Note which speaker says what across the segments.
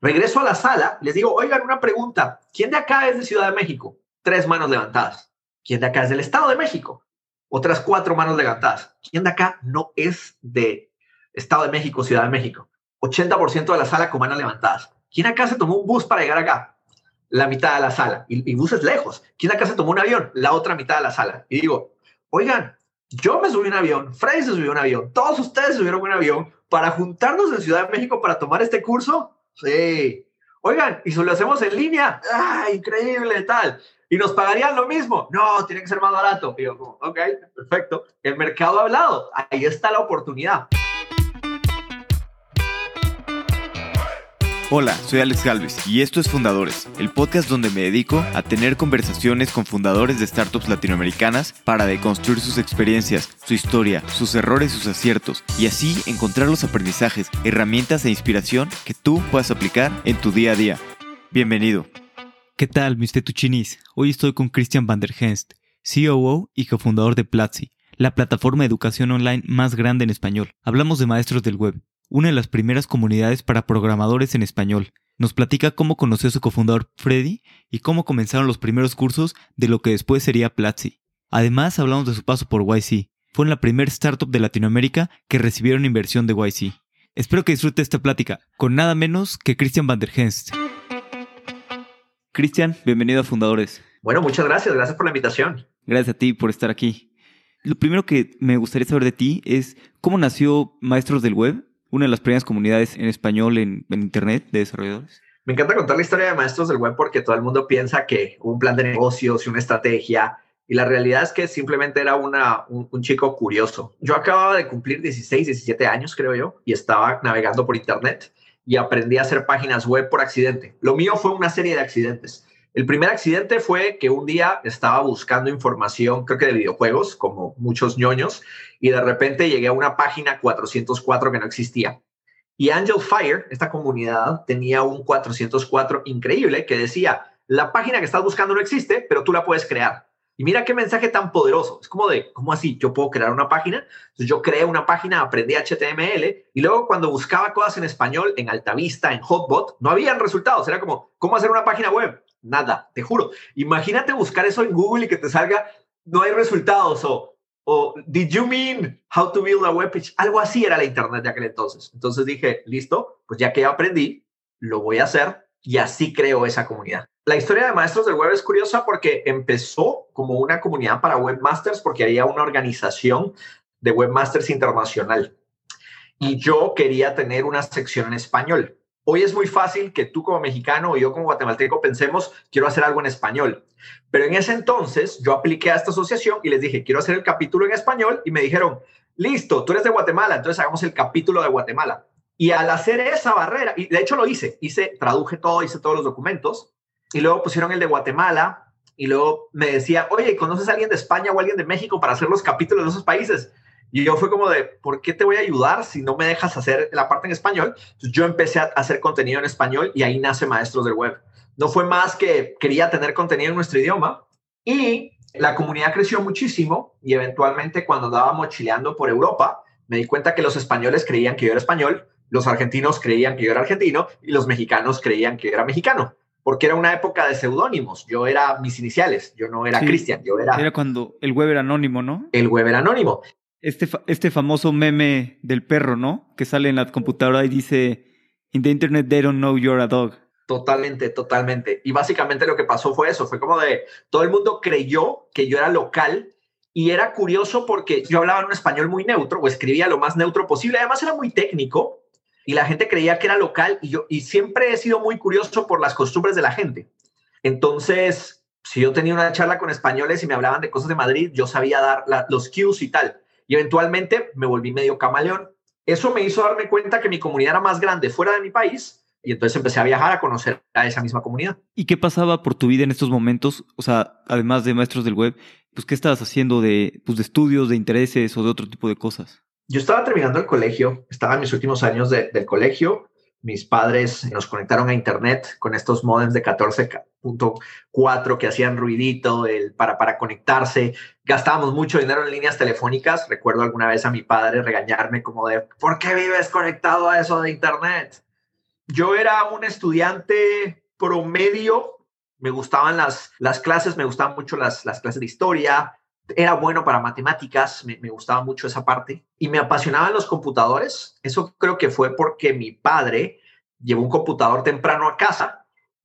Speaker 1: Regreso a la sala, les digo, oigan, una pregunta. ¿Quién de acá es de Ciudad de México? Tres manos levantadas. ¿Quién de acá es del Estado de México? Otras cuatro manos levantadas. ¿Quién de acá no es de Estado de México, Ciudad de México? 80% de la sala con manos levantadas. ¿Quién acá se tomó un bus para llegar acá? La mitad de la sala. Y, y bus es lejos. ¿Quién acá se tomó un avión? La otra mitad de la sala. Y digo, oigan, yo me subí un avión, Freddy se subió un avión, todos ustedes subieron un avión para juntarnos en Ciudad de México para tomar este curso. Sí. Oigan, y si lo hacemos en línea, ¡ah, increíble, tal! ¿Y nos pagarían lo mismo? No, tiene que ser más barato. Y yo, ok, perfecto. El mercado ha hablado. Ahí está la oportunidad.
Speaker 2: Hola, soy Alex Galvez y esto es Fundadores, el podcast donde me dedico a tener conversaciones con fundadores de startups latinoamericanas para deconstruir sus experiencias, su historia, sus errores, sus aciertos y así encontrar los aprendizajes, herramientas e inspiración que tú puedas aplicar en tu día a día. Bienvenido.
Speaker 3: ¿Qué tal, mis tetuchinis? Hoy estoy con Christian van der Henst, COO y cofundador de Platzi, la plataforma de educación online más grande en español. Hablamos de maestros del web una de las primeras comunidades para programadores en español. Nos platica cómo conoció a su cofundador Freddy y cómo comenzaron los primeros cursos de lo que después sería Platzi. Además, hablamos de su paso por YC. Fue la primera startup de Latinoamérica que recibieron inversión de YC. Espero que disfrute esta plática con nada menos que Christian van der Henst. Christian, bienvenido a Fundadores.
Speaker 1: Bueno, muchas gracias. Gracias por la invitación.
Speaker 3: Gracias a ti por estar aquí. Lo primero que me gustaría saber de ti es cómo nació Maestros del Web una de las primeras comunidades en español en, Internet de desarrolladores?
Speaker 1: Me encanta contar la historia de maestros del web porque todo el mundo piensa que un plan de negocios y una estrategia. Y la realidad es que simplemente era una, un, un, chico curioso. Yo acababa de cumplir 16, 17 años, creo yo, y estaba navegando por Internet y aprendí a hacer páginas web por accidente. Lo mío fue una serie de accidentes. El primer accidente fue que un día estaba buscando información, creo que de videojuegos, como muchos ñoños, y de repente llegué a una página 404 que no existía. Y Angel Fire, esta comunidad, tenía un 404 increíble que decía, la página que estás buscando no existe, pero tú la puedes crear. Y mira qué mensaje tan poderoso. Es como de, ¿cómo así? Yo puedo crear una página. Entonces yo creé una página, aprendí HTML y luego cuando buscaba cosas en español, en Altavista, en Hotbot, no habían resultados. Era como, ¿cómo hacer una página web? Nada, te juro. Imagínate buscar eso en Google y que te salga, no hay resultados o, o did you mean how to build a web page? Algo así era la internet de aquel entonces. Entonces dije, listo, pues ya que aprendí, lo voy a hacer y así creo esa comunidad. La historia de Maestros del Web es curiosa porque empezó como una comunidad para webmasters porque había una organización de webmasters internacional. Y yo quería tener una sección en español. Hoy es muy fácil que tú como mexicano o yo como guatemalteco pensemos, quiero hacer algo en español. Pero en ese entonces yo apliqué a esta asociación y les dije, quiero hacer el capítulo en español y me dijeron, listo, tú eres de Guatemala, entonces hagamos el capítulo de Guatemala. Y al hacer esa barrera, y de hecho lo hice, hice, traduje todo, hice todos los documentos y luego pusieron el de Guatemala y luego me decía, oye, ¿conoces a alguien de España o alguien de México para hacer los capítulos de esos países? Y yo fue como de, ¿por qué te voy a ayudar si no me dejas hacer la parte en español? Entonces yo empecé a hacer contenido en español y ahí nace Maestros del Web. No fue más que quería tener contenido en nuestro idioma y la comunidad creció muchísimo y eventualmente cuando andaba mochileando por Europa, me di cuenta que los españoles creían que yo era español, los argentinos creían que yo era argentino y los mexicanos creían que yo era mexicano porque era una época de seudónimos. Yo era mis iniciales, yo no era Cristian, yo era...
Speaker 3: Era cuando el web era anónimo, ¿no?
Speaker 1: El web era anónimo.
Speaker 3: Este, este famoso meme del perro, ¿no? Que sale en la computadora y dice, In the internet they don't know you're a dog.
Speaker 1: Totalmente, totalmente. Y básicamente lo que pasó fue eso, fue como de, todo el mundo creyó que yo era local y era curioso porque yo hablaba en un español muy neutro o escribía lo más neutro posible, además era muy técnico y la gente creía que era local y yo y siempre he sido muy curioso por las costumbres de la gente. Entonces, si yo tenía una charla con españoles y me hablaban de cosas de Madrid, yo sabía dar los cues y tal y eventualmente me volví medio camaleón. Eso me hizo darme cuenta que mi comunidad era más grande fuera de mi país y entonces empecé a viajar a conocer a esa misma comunidad.
Speaker 3: ¿Y qué pasaba por tu vida en estos momentos? O sea, además de maestros del web, pues ¿qué estabas haciendo de, pues, de estudios, de intereses o de otro tipo de cosas?
Speaker 1: Yo estaba terminando el colegio, estaba en mis últimos años del colegio mis padres nos conectaron a internet con estos modems de 14.4 que hacían ruidito el, para, para conectarse. Gastábamos mucho dinero en líneas telefónicas. Recuerdo alguna vez a mi padre regañarme como de, ¿por qué vives conectado a eso de internet? Yo era un estudiante promedio, me gustaban las, las clases, me gustaban mucho las, las clases de historia, era bueno para matemáticas, me, me, gustaba mucho esa parte y me apasionaban los computadores. Eso creo que fue porque mi padre llevó un computador temprano a casa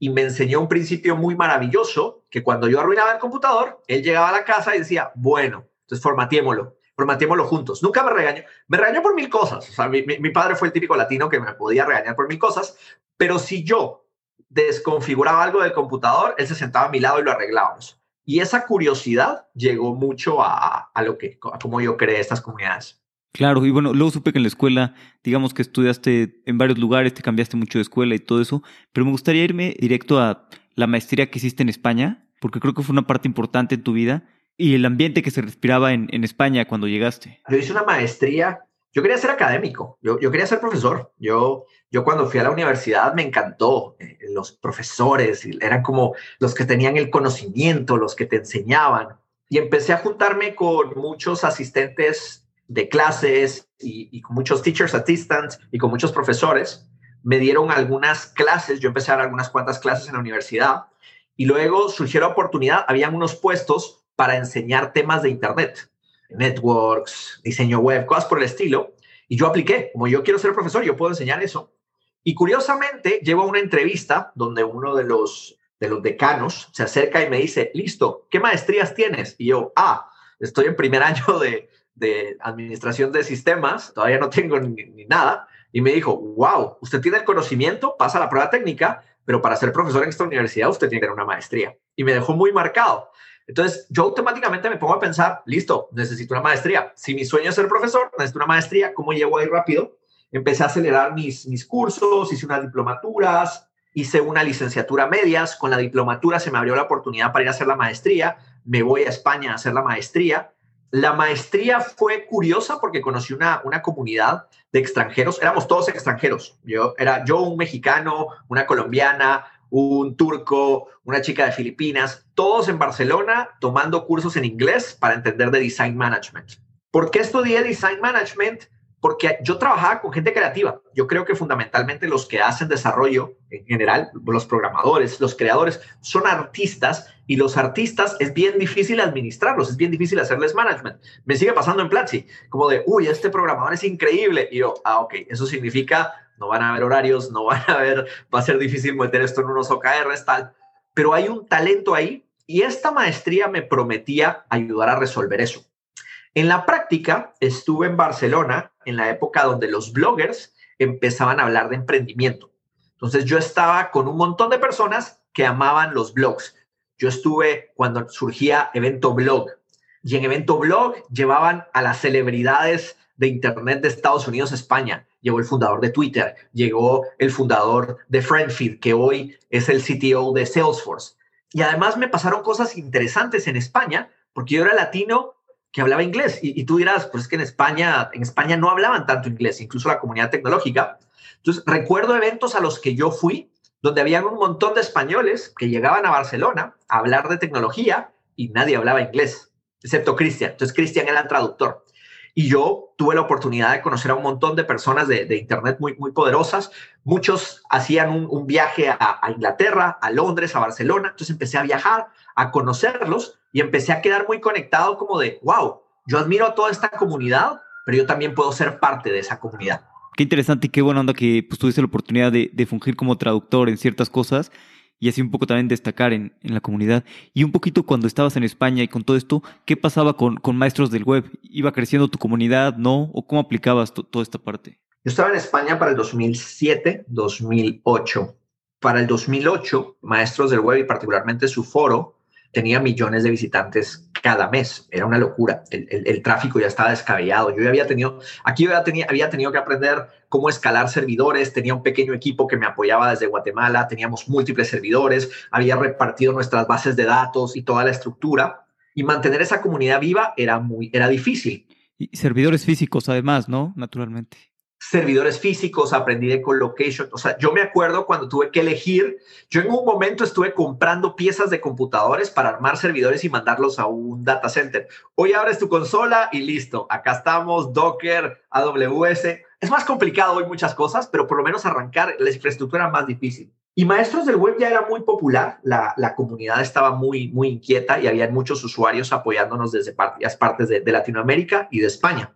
Speaker 1: y me enseñó un principio muy maravilloso que cuando yo arruinaba el computador, él llegaba a la casa y decía, bueno, entonces formateémoslo, formateémoslo juntos. Nunca me regañó, me regañó por mil cosas. O sea, mi, padre fue el típico latino que me podía regañar por mil cosas, pero si yo desconfiguraba algo del computador, él se sentaba a mi lado y lo arreglábamos. Y esa curiosidad llegó mucho a, a lo que, a cómo yo creé estas comunidades.
Speaker 3: Claro, y bueno, luego supe que en la escuela, digamos que estudiaste en varios lugares, te cambiaste mucho de escuela y todo eso, pero me gustaría irme directo a la maestría que hiciste en España, porque creo que fue una parte importante en tu vida y el ambiente que se respiraba en, en España cuando llegaste.
Speaker 1: Yo hice una maestría, yo quería ser académico, yo, yo quería ser profesor, yo, yo cuando fui a la universidad me encantó, eh, los profesores eran como los que tenían el conocimiento, los que te enseñaban, y empecé a juntarme con muchos asistentes de clases y, con muchos teachers assistants y con muchos profesores. Me dieron algunas clases, yo empecé a dar algunas cuantas clases en la universidad y luego surgió la oportunidad, habían unos puestos para enseñar temas de Internet, networks, diseño web, cosas por el estilo. Y yo apliqué, como yo quiero ser profesor, yo puedo enseñar eso. Y curiosamente, llevo una entrevista donde uno de los, de los decanos se acerca y me dice, listo, ¿qué maestrías tienes? Y yo, ah, estoy en primer año de, de administración de sistemas, todavía no tengo ni, nada, y me dijo, wow, usted tiene el conocimiento, pasa la prueba técnica, pero para ser profesor en esta universidad usted tiene que tener una maestría. Y me dejó muy marcado. Entonces, yo automáticamente me pongo a pensar, listo, necesito una maestría. Si mi sueño es ser profesor, necesito una maestría, ¿cómo llego ahí rápido? Empecé a acelerar mis, mis cursos, hice unas diplomaturas, hice una licenciatura medias, con la diplomatura se me abrió la oportunidad para ir a hacer la maestría, me voy a España a hacer la maestría la maestría fue curiosa porque conocí una, una comunidad de extranjeros, éramos todos extranjeros. Yo era yo un mexicano, una colombiana, un turco, una chica de Filipinas, todos en Barcelona tomando cursos en inglés para entender de design management. ¿Por qué estudié design management? Porque yo trabajaba con gente creativa. Yo creo que fundamentalmente los que hacen desarrollo en general, los programadores, los creadores, son artistas y los artistas es bien difícil administrarlos, es bien difícil hacerles management. Me sigue pasando en Platzi, como de, uy, este programador es increíble. Y yo, ah, ok, eso significa no van a haber horarios, no van a haber, va a ser difícil meter esto en unos OKRs, tal. Pero hay un talento ahí y esta maestría me prometía ayudar a resolver eso. En la práctica, estuve en Barcelona en la época donde los bloggers empezaban a hablar de emprendimiento. Entonces yo estaba con un montón de personas que amaban los blogs. Yo estuve cuando surgía Evento Blog y en Evento Blog llevaban a las celebridades de Internet de Estados Unidos a España. Llegó el fundador de Twitter, llegó el fundador de Friendfeed, que hoy es el CTO de Salesforce. Y además me pasaron cosas interesantes en España, porque yo era latino que hablaba inglés. Y, tú dirás, pues es que en España, en España no hablaban tanto inglés, incluso la comunidad tecnológica. Entonces, recuerdo eventos a los que yo fui, donde habían un montón de españoles que llegaban a Barcelona a hablar de tecnología y nadie hablaba inglés, excepto Cristian. Entonces, Cristian era el traductor. Y yo tuve la oportunidad de conocer a un montón de personas de, Internet muy, muy poderosas. Muchos hacían un, un viaje a, a Inglaterra, a Londres, a Barcelona. Entonces empecé a viajar, a conocerlos y empecé a quedar muy conectado como de, wow, yo admiro a toda esta comunidad, pero yo también puedo ser parte de esa comunidad.
Speaker 3: Qué interesante y qué buena onda que pues, tuviste la oportunidad de, de, fungir como traductor en ciertas cosas y así un poco también destacar en, en, la comunidad. Y un poquito cuando estabas en España y con todo esto, ¿qué pasaba con, con maestros del web? ¿Iba creciendo tu comunidad, no? ¿O cómo aplicabas toda esta parte?
Speaker 1: Yo estaba en España para el 2007, 2008. Para el 2008, maestros del web y particularmente su foro tenía millones de visitantes cada mes. Era una locura. El, tráfico ya estaba descabellado. Yo había tenido, aquí ya tenía, había tenido que aprender cómo escalar servidores. Tenía un pequeño equipo que me apoyaba desde Guatemala. Teníamos múltiples servidores. Había repartido nuestras bases de datos y toda la estructura. Y mantener esa comunidad viva era muy, era difícil.
Speaker 3: Y servidores físicos, además, ¿no? Naturalmente
Speaker 1: servidores físicos, aprendí de colocation. O sea, yo me acuerdo cuando tuve que elegir, yo en un momento estuve comprando piezas de computadores para armar servidores y mandarlos a un data center. Hoy abres tu consola y listo, acá estamos, Docker, AWS. es más complicado hoy muchas cosas, pero por lo menos arrancar la infraestructura más difícil. Y Maestros del Web ya era muy popular, la, la comunidad estaba muy, muy inquieta y había muchos usuarios apoyándonos desde varias partes de Latinoamérica y de España.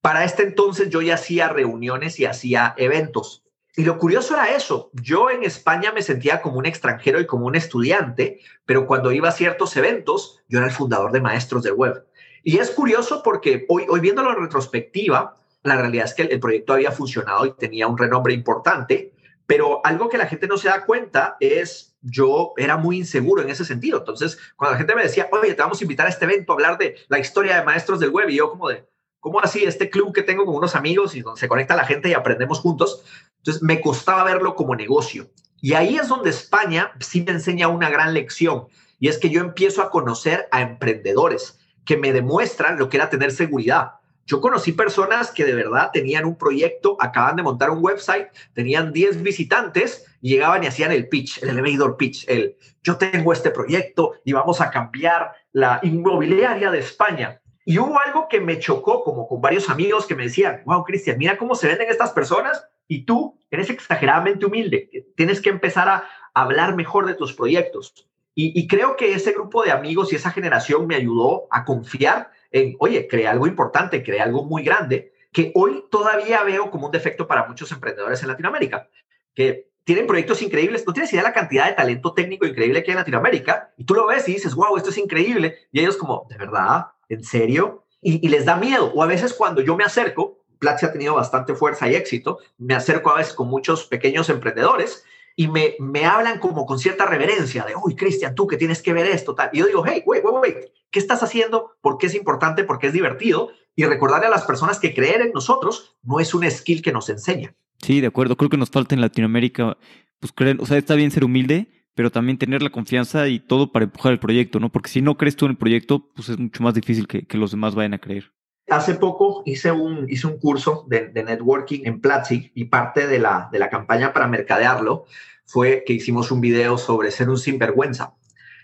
Speaker 1: Para este entonces yo ya hacía reuniones y hacía eventos. Y lo curioso era eso. Yo en España me sentía como un extranjero y como un estudiante, pero cuando iba a ciertos eventos, yo era el fundador de Maestros del Web. Y es curioso porque hoy, hoy viéndolo en retrospectiva, la realidad es que el, el proyecto había funcionado y tenía un renombre importante, pero algo que la gente no se da cuenta es, yo era muy inseguro en ese sentido. Entonces, cuando la gente me decía, oye, te vamos a invitar a este evento a hablar de la historia de maestros del web, y yo como de, ¿cómo así? Este club que tengo con unos amigos y donde se conecta la gente y aprendemos juntos. Entonces, me costaba verlo como negocio. Y ahí es donde España sí me enseña una gran lección. Y es que yo empiezo a conocer a emprendedores que me demuestran lo que era tener seguridad yo conocí personas que de verdad tenían un proyecto, acaban de montar un website, tenían 10 visitantes llegaban y hacían el pitch, el elevator pitch, el yo tengo este proyecto y vamos a cambiar la inmobiliaria de España. Y hubo algo que me chocó, como con varios amigos que me decían, wow, Cristian, mira cómo se venden estas personas y tú eres exageradamente humilde. Tienes que empezar a hablar mejor de tus proyectos. Y, creo que ese grupo de amigos y esa generación me ayudó a confiar en, oye, creé algo importante, creé algo muy grande, que hoy todavía veo como un defecto para muchos emprendedores en Latinoamérica, que tienen proyectos increíbles, no tienes idea de la cantidad de talento técnico increíble que hay en Latinoamérica, y tú lo ves y dices, wow, esto es increíble, y ellos como, ¿de verdad? ¿En serio? Y, les da miedo, o a veces cuando yo me acerco, Platzi ha tenido bastante fuerza y éxito, me acerco a veces con muchos pequeños emprendedores y me, me hablan como con cierta reverencia de, uy, Cristian, tú que tienes que ver esto, tal. Y yo digo, hey, wait, wait, wait, ¿qué estás haciendo? ¿Por qué es importante? ¿Por qué es divertido? Y recordarle a las personas que creer en nosotros no es un skill que nos enseña.
Speaker 3: Sí, de acuerdo. Creo que nos falta en Latinoamérica, pues creer, o sea, está bien ser humilde, pero también tener la confianza y todo para empujar el proyecto, ¿no? Porque si no crees tú en el proyecto, pues es mucho más difícil que, que los demás vayan a creer.
Speaker 1: Hace poco hice un, hice un curso de, de networking en Platzi y parte de la, de la campaña para mercadearlo fue que hicimos un video sobre ser un sinvergüenza.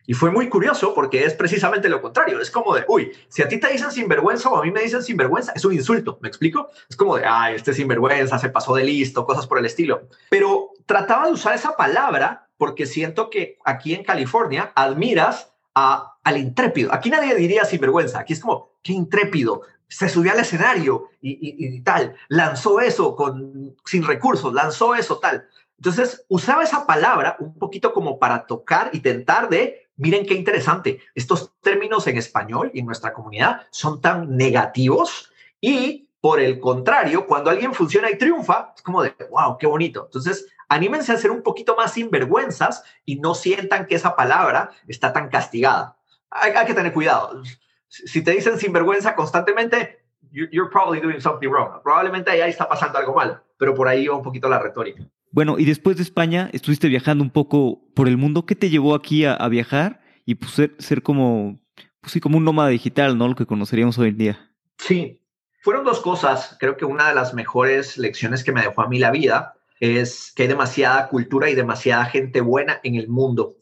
Speaker 1: Y fue muy curioso porque es precisamente lo contrario. Es como de, uy, si a ti te dicen sinvergüenza o a mí me dicen sinvergüenza, es un insulto, ¿me explico? Es como de, ay, este sinvergüenza se pasó de listo, cosas por el estilo. Pero trataba de usar esa palabra porque siento que aquí en California admiras a, al intrépido. Aquí nadie diría sinvergüenza, aquí es como, qué intrépido, se subió al escenario y, y, tal, lanzó eso con, sin recursos, lanzó eso tal. Entonces, usaba esa palabra un poquito como para tocar y tentar de, miren qué interesante, estos términos en español y en nuestra comunidad son tan negativos y por el contrario, cuando alguien funciona y triunfa, es como de, wow, qué bonito. Entonces, anímense a ser un poquito más sinvergüenzas y no sientan que esa palabra está tan castigada. Hay, hay que tener cuidado. Si te dicen sinvergüenza constantemente, you're probably doing something wrong. Probablemente ahí está pasando algo mal, pero por ahí va un poquito la retórica.
Speaker 3: Bueno, y después de España estuviste viajando un poco por el mundo. ¿Qué te llevó aquí a, a viajar y pues ser, ser, como, pues sí, como un nómada digital, ¿no? Lo que conoceríamos hoy en día.
Speaker 1: Sí, fueron dos cosas. Creo que una de las mejores lecciones que me dejó a mí la vida es que hay demasiada cultura y demasiada gente buena en el mundo.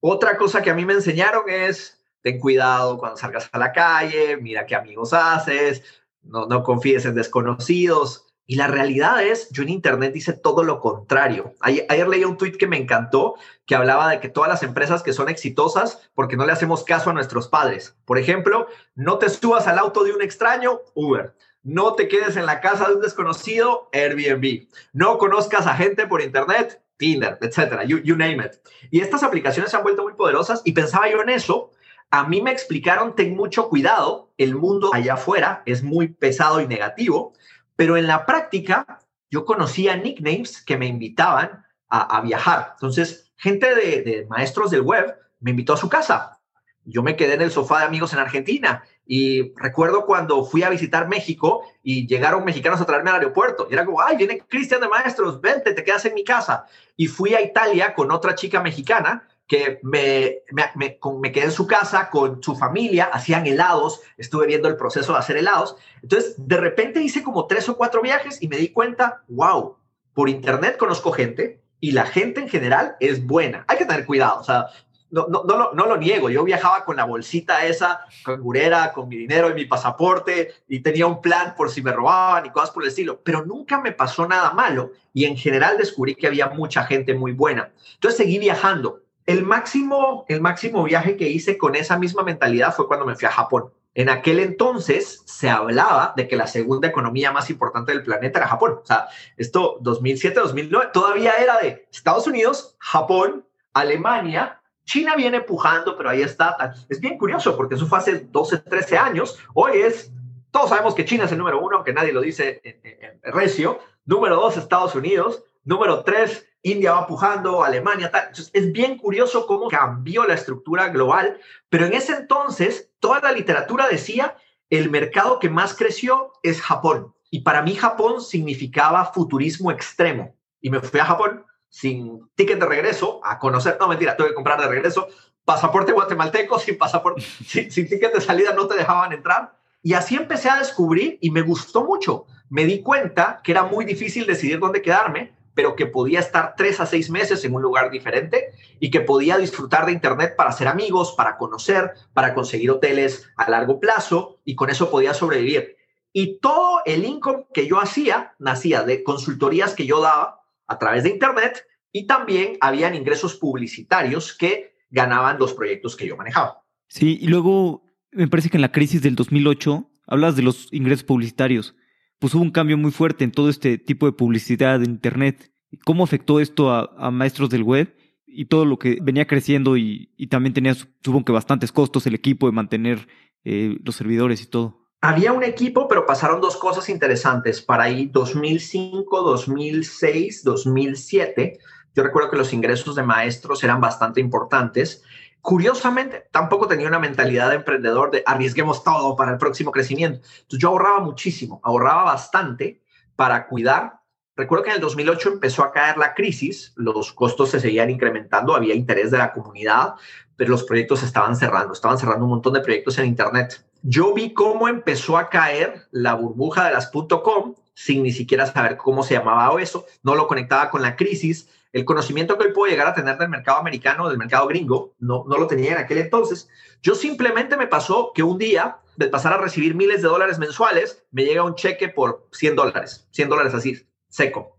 Speaker 1: Otra cosa que a mí me enseñaron es, ten cuidado cuando salgas a la calle, mira qué amigos haces, no, no confíes en desconocidos. Y la realidad es, yo en Internet hice todo lo contrario. Ayer, ayer, leí un tweet que me encantó, que hablaba de que todas las empresas que son exitosas, porque no le hacemos caso a nuestros padres. Por ejemplo, no te subas al auto de un extraño, Uber. No te quedes en la casa de un desconocido, Airbnb. No conozcas a gente por Internet, Tinder, etcétera, you, name it. Y estas aplicaciones se han vuelto muy poderosas y pensaba yo en eso. A mí me explicaron, ten mucho cuidado, el mundo allá afuera es muy pesado y negativo pero en la práctica, yo conocía nicknames que me invitaban a, viajar. Entonces, gente de, maestros del web me invitó a su casa. Yo me quedé en el sofá de amigos en Argentina y recuerdo cuando fui a visitar México y llegaron mexicanos a traerme al aeropuerto. Y era como, ay, viene Cristian de Maestros, vente, te quedas en mi casa. Y fui a Italia con otra chica mexicana que me, me, quedé en su casa con su familia, hacían helados, estuve viendo el proceso de hacer helados. Entonces, de repente hice como tres o cuatro viajes y me di cuenta, wow, por internet conozco gente y la gente en general es buena. Hay que tener cuidado, o sea, no, no, lo, niego, yo viajaba con la bolsita esa cangurera, con mi dinero y mi pasaporte y tenía un plan por si me robaban y cosas por el estilo, pero nunca me pasó nada malo y en general descubrí que había mucha gente muy buena. Entonces seguí viajando. El máximo, el máximo viaje que hice con esa misma mentalidad fue cuando me fui a Japón. En aquel entonces se hablaba de que la segunda economía más importante del planeta era Japón. O sea, esto 2007, 2009, todavía era de Estados Unidos, Japón, Alemania, China viene pujando, pero ahí está. Es bien curioso porque eso fue hace 12, 13 años. Hoy es, todos sabemos que China es el número uno, aunque nadie lo dice en, recio. Número dos, Estados Unidos. Número tres, India va pujando, Alemania, tal. Es bien curioso cómo cambió la estructura global, pero en ese entonces toda la literatura decía el mercado que más creció es Japón. Y para mí Japón significaba futurismo extremo. Y me fui a Japón sin ticket de regreso a conocer, no mentira, tuve que comprar de regreso pasaporte guatemalteco, sin pasaporte, sin, sin ticket de salida no te dejaban entrar. Y así empecé a descubrir y me gustó mucho. Me di cuenta que era muy difícil decidir dónde quedarme pero que podía estar tres a seis meses en un lugar diferente y que podía disfrutar de Internet para hacer amigos, para conocer, para conseguir hoteles a largo plazo y con eso podía sobrevivir. Y todo el income que yo hacía nacía de consultorías que yo daba a través de Internet y también habían ingresos publicitarios que ganaban los proyectos que yo manejaba.
Speaker 3: Sí, y luego me parece que en la crisis del 2008 hablas de los ingresos publicitarios pues hubo un cambio muy fuerte en todo este tipo de publicidad de Internet. ¿Cómo afectó esto a, maestros del web y todo lo que venía creciendo y, también tenía, supongo que bastantes costos el equipo de mantener eh, los servidores y todo?
Speaker 1: Había un equipo, pero pasaron dos cosas interesantes. Para ahí 2005, 2006, 2007, yo recuerdo que los ingresos de maestros eran bastante importantes Curiosamente, tampoco tenía una mentalidad de emprendedor de arriesguemos todo para el próximo crecimiento. Entonces yo ahorraba muchísimo, ahorraba bastante para cuidar. Recuerdo que en el 2008 empezó a caer la crisis, los costos se seguían incrementando, había interés de la comunidad, pero los proyectos estaban cerrando, estaban cerrando un montón de proyectos en Internet. Yo vi cómo empezó a caer la burbuja de las .com sin ni siquiera saber cómo se llamaba eso, no lo conectaba con la crisis, el conocimiento que hoy puedo llegar a tener del mercado americano, del mercado gringo, no, no lo tenía en aquel entonces. Yo simplemente me pasó que un día, de pasar a recibir miles de dólares mensuales, me llega un cheque por 100 dólares, 100 dólares así, seco.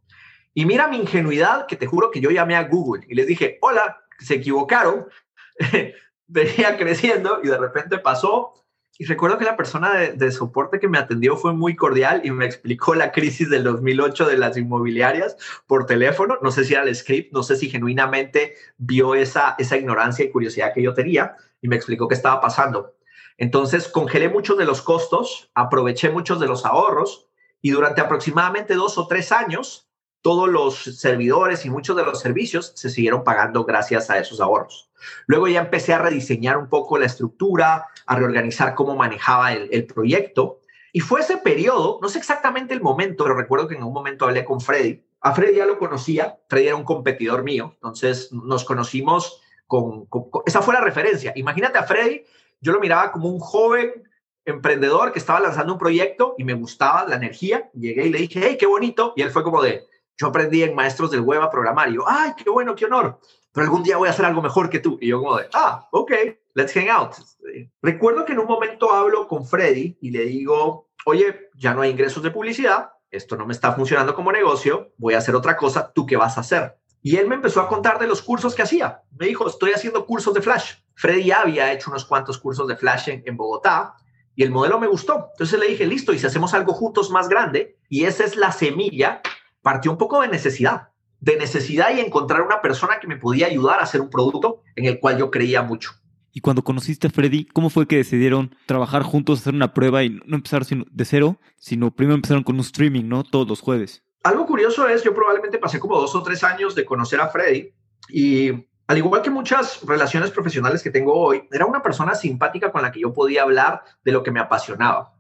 Speaker 1: Y mira mi ingenuidad, que te juro que yo llamé a Google y les dije, hola, se equivocaron, venía creciendo y de repente pasó y recuerdo que la persona de, soporte que me atendió fue muy cordial y me explicó la crisis del 2008 de las inmobiliarias por teléfono. No sé si era el script, no sé si genuinamente vio esa, esa ignorancia y curiosidad que yo tenía y me explicó qué estaba pasando. Entonces congelé muchos de los costos, aproveché muchos de los ahorros y durante aproximadamente dos o tres años todos los servidores y muchos de los servicios se siguieron pagando gracias a esos ahorros. Luego ya empecé a rediseñar un poco la estructura, a reorganizar cómo manejaba el, proyecto. Y fue ese periodo, no sé exactamente el momento, pero recuerdo que en un momento hablé con Freddy. A Freddy ya lo conocía, Freddy era un competidor mío, entonces nos conocimos con, esa fue la referencia. Imagínate a Freddy, yo lo miraba como un joven emprendedor que estaba lanzando un proyecto y me gustaba la energía. Llegué y le dije, hey, qué bonito. Y él fue como de, yo aprendí en Maestros del Web a programar. Y yo, ay, qué bueno, qué honor. Pero algún día voy a hacer algo mejor que tú. Y yo como de, ah, ok, let's hang out. Recuerdo que en un momento hablo con Freddy y le digo, oye, ya no hay ingresos de publicidad, esto no me está funcionando como negocio, voy a hacer otra cosa, ¿tú qué vas a hacer? Y él me empezó a contar de los cursos que hacía. Me dijo, estoy haciendo cursos de Flash. Freddy había hecho unos cuantos cursos de Flash en, en, Bogotá y el modelo me gustó. Entonces le dije, listo, y si hacemos algo juntos más grande, y esa es la semilla partió un poco de necesidad, de necesidad y encontrar una persona que me podía ayudar a hacer un producto en el cual yo creía mucho.
Speaker 3: Y cuando conociste a Freddy, ¿cómo fue que decidieron trabajar juntos, hacer una prueba y no empezar de cero, sino primero empezaron con un streaming, ¿no? Todos los jueves.
Speaker 1: Algo curioso es, yo probablemente pasé como dos o tres años de conocer a Freddy y al igual que muchas relaciones profesionales que tengo hoy, era una persona simpática con la que yo podía hablar de lo que me apasionaba.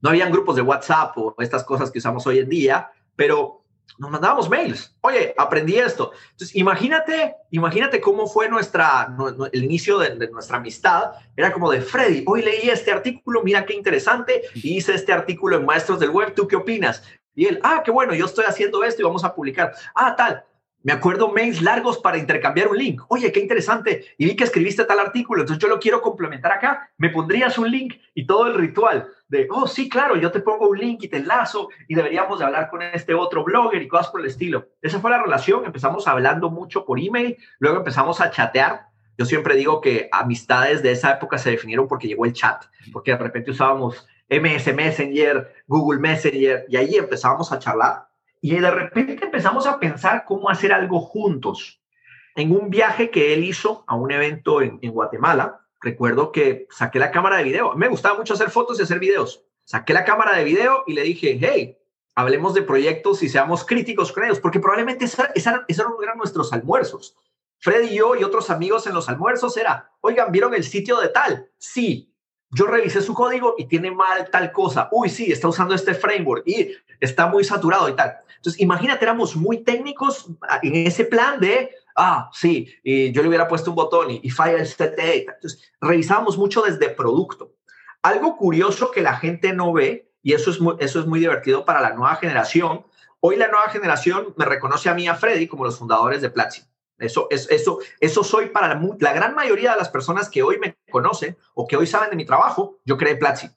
Speaker 1: No habían grupos de WhatsApp o estas cosas que usamos hoy en día, pero nos mandábamos mails. Oye, aprendí esto. Entonces, imagínate, imagínate cómo fue nuestra, el inicio de, nuestra amistad. Era como de Freddy, hoy leí este artículo, mira qué interesante, y hice este artículo en Maestros del Web, ¿tú qué opinas? Y él, ah, qué bueno, yo estoy haciendo esto y vamos a publicar. Ah, tal. Me acuerdo mails largos para intercambiar un link. Oye, qué interesante. Y vi que escribiste tal artículo, entonces yo lo quiero complementar acá. ¿Me pondrías un link? Y todo el ritual de, oh, sí, claro, yo te pongo un link y te enlazo y deberíamos de hablar con este otro blogger y cosas por el estilo. Esa fue la relación. Empezamos hablando mucho por email, luego empezamos a chatear. Yo siempre digo que amistades de esa época se definieron porque llegó el chat, porque de repente usábamos MS Messenger, Google Messenger y ahí empezábamos a charlar y de repente empezamos a pensar cómo hacer algo juntos. En un viaje que él hizo a un evento en, Guatemala, recuerdo que saqué la cámara de video. Me gustaba mucho hacer fotos y hacer videos. Saqué la cámara de video y le dije, hey, hablemos de proyectos y seamos críticos con porque probablemente esos eran nuestros almuerzos. Fred y yo y otros amigos en los almuerzos era, oigan, ¿vieron el sitio de tal? Sí, yo revisé su código y tiene mal tal cosa. Uy, sí, está usando este framework y está muy saturado y tal. Entonces, imagínate, éramos muy técnicos en ese plan de, ah, sí, y yo le hubiera puesto un botón y, falla el CTE. Entonces, revisábamos mucho desde producto. Algo curioso que la gente no ve, y eso es muy, eso es muy divertido para la nueva generación. Hoy la nueva generación me reconoce a mí, a Freddy, como los fundadores de Platzi. Eso, es, eso, eso soy para la, gran mayoría de las personas que hoy me conocen o que hoy saben de mi trabajo. Yo creé Platzi.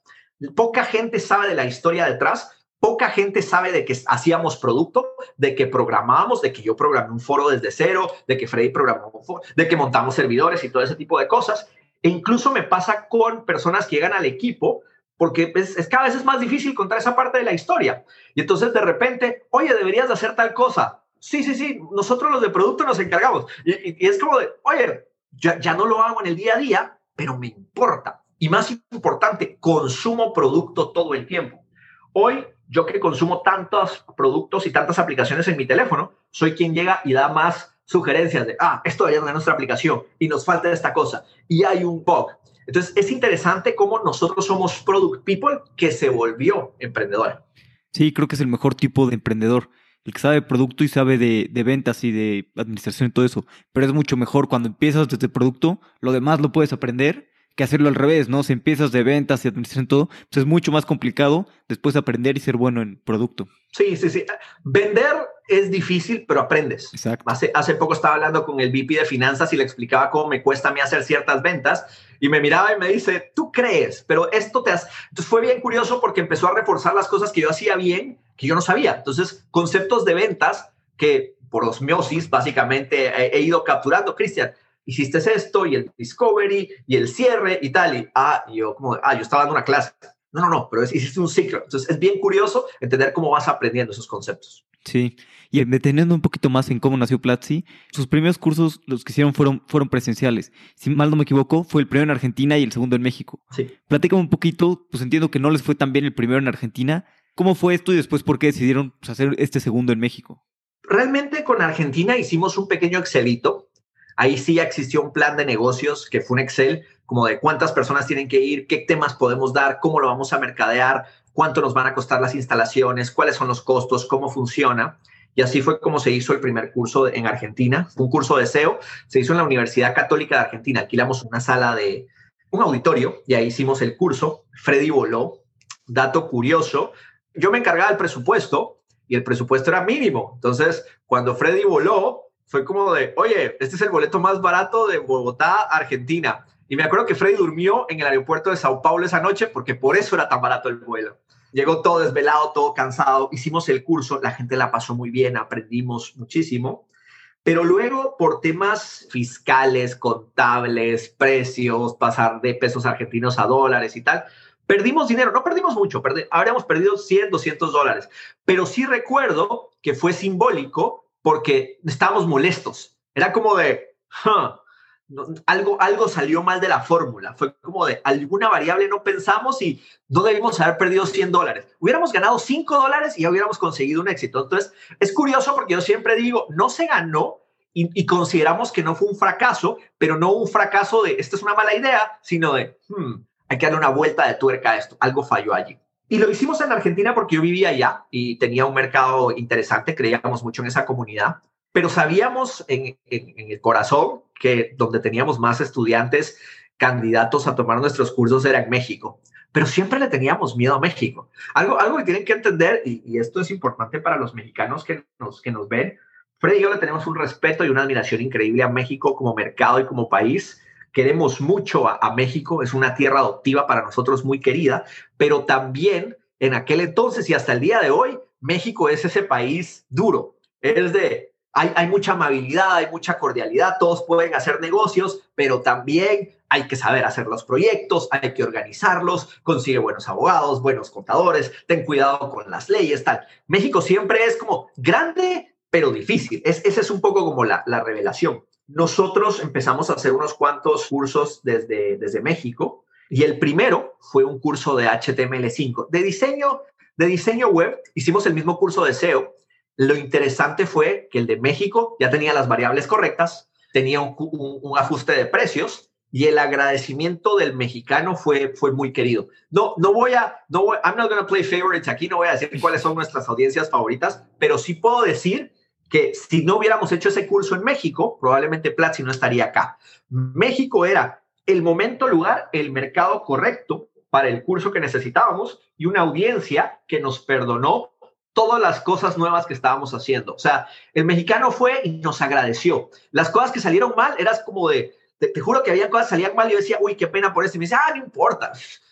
Speaker 1: Poca gente sabe de la historia detrás, poca gente sabe de que hacíamos producto, de que programábamos, de que yo programé un foro desde cero, de que Freddy programó un foro, de que montamos servidores y todo ese tipo de cosas. E incluso me pasa con personas que llegan al equipo porque es, cada vez es más difícil contar esa parte de la historia. Y entonces de repente, oye, deberías de hacer tal cosa sí, sí, sí, nosotros los de producto nos encargamos. Y, es como de, oye, ya, ya no lo hago en el día a día, pero me importa. Y más importante, consumo producto todo el tiempo. Hoy, yo que consumo tantos productos y tantas aplicaciones en mi teléfono, soy quien llega y da más sugerencias de, ah, esto debería de nuestra aplicación y nos falta esta cosa y hay un bug. Entonces, es interesante cómo nosotros somos product people que se volvió emprendedora.
Speaker 3: Sí, creo que es el mejor tipo de emprendedor el que sabe de producto y sabe de, ventas y de administración y todo eso. Pero es mucho mejor cuando empiezas desde producto, lo demás lo puedes aprender que hacerlo al revés, ¿no? Si empiezas de ventas y administración todo, pues es mucho más complicado después aprender y ser bueno en producto.
Speaker 1: Sí, sí, sí. Vender es difícil, pero aprendes.
Speaker 3: Exacto.
Speaker 1: Hace, hace poco estaba hablando con el VP de finanzas y le explicaba cómo me cuesta a mí hacer ciertas ventas y me miraba y me dice, tú crees, pero esto te hace... Entonces fue bien curioso porque empezó a reforzar las cosas que yo hacía bien, que yo no sabía. Entonces, conceptos de ventas que por osmiosis básicamente he, ido capturando. Cristian, hiciste esto y el discovery y el cierre y tal. Y, ah, yo como, ah, yo estaba dando una clase. No, no, no, pero hiciste un ciclo. Entonces es bien curioso entender cómo vas aprendiendo esos conceptos.
Speaker 3: Sí, y deteniendo un poquito más en cómo nació Platzi, sus primeros cursos, los que hicieron, fueron, fueron presenciales. Si mal no me equivoco, fue el primero en Argentina y el segundo en México.
Speaker 1: Sí.
Speaker 3: Platícame un poquito, pues entiendo que no les fue tan bien el primero en Argentina. ¿Cómo fue esto y después por qué decidieron pues, hacer este segundo en México?
Speaker 1: Realmente con Argentina hicimos un pequeño Excelito. Ahí sí existió un plan de negocios que fue un Excel como de cuántas personas tienen que ir, qué temas podemos dar, cómo lo vamos a mercadear, cuánto nos van a costar las instalaciones, cuáles son los costos, cómo funciona. Y así fue como se hizo el primer curso en Argentina, un curso de SEO. Se hizo en la Universidad Católica de Argentina. Alquilamos una sala de un auditorio y ahí hicimos el curso. Freddy voló. Dato curioso, yo me encargaba del presupuesto y el presupuesto era mínimo. Entonces, cuando Freddy voló, fue como de, oye, este es el boleto más barato de Bogotá, Argentina. Y me acuerdo que Freddy durmió en el aeropuerto de Sao Paulo esa noche porque por eso era tan barato el vuelo. Llegó todo desvelado, todo cansado. Hicimos el curso, la gente la pasó muy bien, aprendimos muchísimo. Pero luego, por temas fiscales, contables, precios, pasar de pesos argentinos a dólares y tal, perdimos dinero. No perdimos mucho, habríamos perdido 100, 200 dólares. Pero sí recuerdo que fue simbólico porque estábamos molestos. Era como de, algo, algo salió mal de la fórmula. Fue como de alguna variable no pensamos y no debimos haber perdido 100 dólares. Hubiéramos ganado 5 dólares y ya hubiéramos conseguido un éxito. Entonces, es curioso porque yo siempre digo, no se ganó y, consideramos que no fue un fracaso, pero no un fracaso de, esta es una mala idea, sino de, hmm, hay que darle una vuelta de tuerca a esto. Algo falló allí. Y lo hicimos en Argentina porque yo vivía allá y tenía un mercado interesante, creíamos mucho en esa comunidad, pero sabíamos en, el corazón que donde teníamos más estudiantes candidatos a tomar nuestros cursos era en México. Pero siempre le teníamos miedo a México. Algo, algo que tienen que entender, y, esto es importante para los mexicanos que nos, que nos ven, Freddy y yo le tenemos un respeto y una admiración increíble a México como mercado y como país. Queremos mucho a, a México, es una tierra adoptiva para nosotros muy querida, pero también en aquel entonces y hasta el día de hoy, México es ese país duro. Es de, hay, hay, mucha amabilidad, hay mucha cordialidad, todos pueden hacer negocios, pero también hay que saber hacer los proyectos, hay que organizarlos, consigue buenos abogados, buenos contadores, ten cuidado con las leyes, tal. México siempre es como grande, pero difícil. Es, esa es un poco como la, la revelación. Nosotros empezamos a hacer unos cuantos cursos desde, desde México y el primero fue un curso de HTML5. De diseño, de diseño web, hicimos el mismo curso de SEO. Lo interesante fue que el de México ya tenía las variables correctas, tenía un, un, un ajuste de precios y el agradecimiento del mexicano fue, fue muy querido. No, no voy a, no voy, I'm not going to play favorites aquí, no voy a decir cuáles son nuestras audiencias favoritas, pero sí puedo decir que si no hubiéramos hecho ese curso en México, probablemente Platzi no estaría acá. México era el momento, lugar, el mercado correcto para el curso que necesitábamos y una audiencia que nos perdonó todas las cosas nuevas que estábamos haciendo. O sea, el mexicano fue y nos agradeció. Las cosas que salieron mal eras como de, te, te, juro que había cosas que salían mal y yo decía, uy, qué pena por eso. Y me dice, ah, no importa,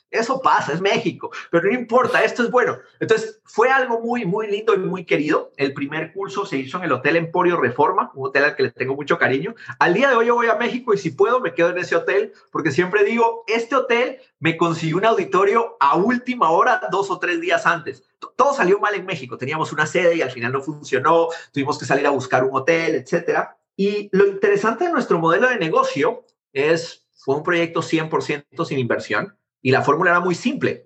Speaker 1: eso pasa, es México, pero no importa, esto es bueno. Entonces, fue algo muy, muy lindo y muy querido. El primer curso se hizo en el Hotel Emporio Reforma, un hotel al que le tengo mucho cariño. Al día de hoy yo voy a México y si puedo me quedo en ese hotel, porque siempre digo, este hotel me consiguió un auditorio a última hora, dos o tres días antes. Todo salió mal en México, teníamos una sede y al final no funcionó, tuvimos que salir a buscar un hotel, etcétera. Y lo interesante de nuestro modelo de negocio es, fue un proyecto 100% sin inversión y la fórmula era muy simple.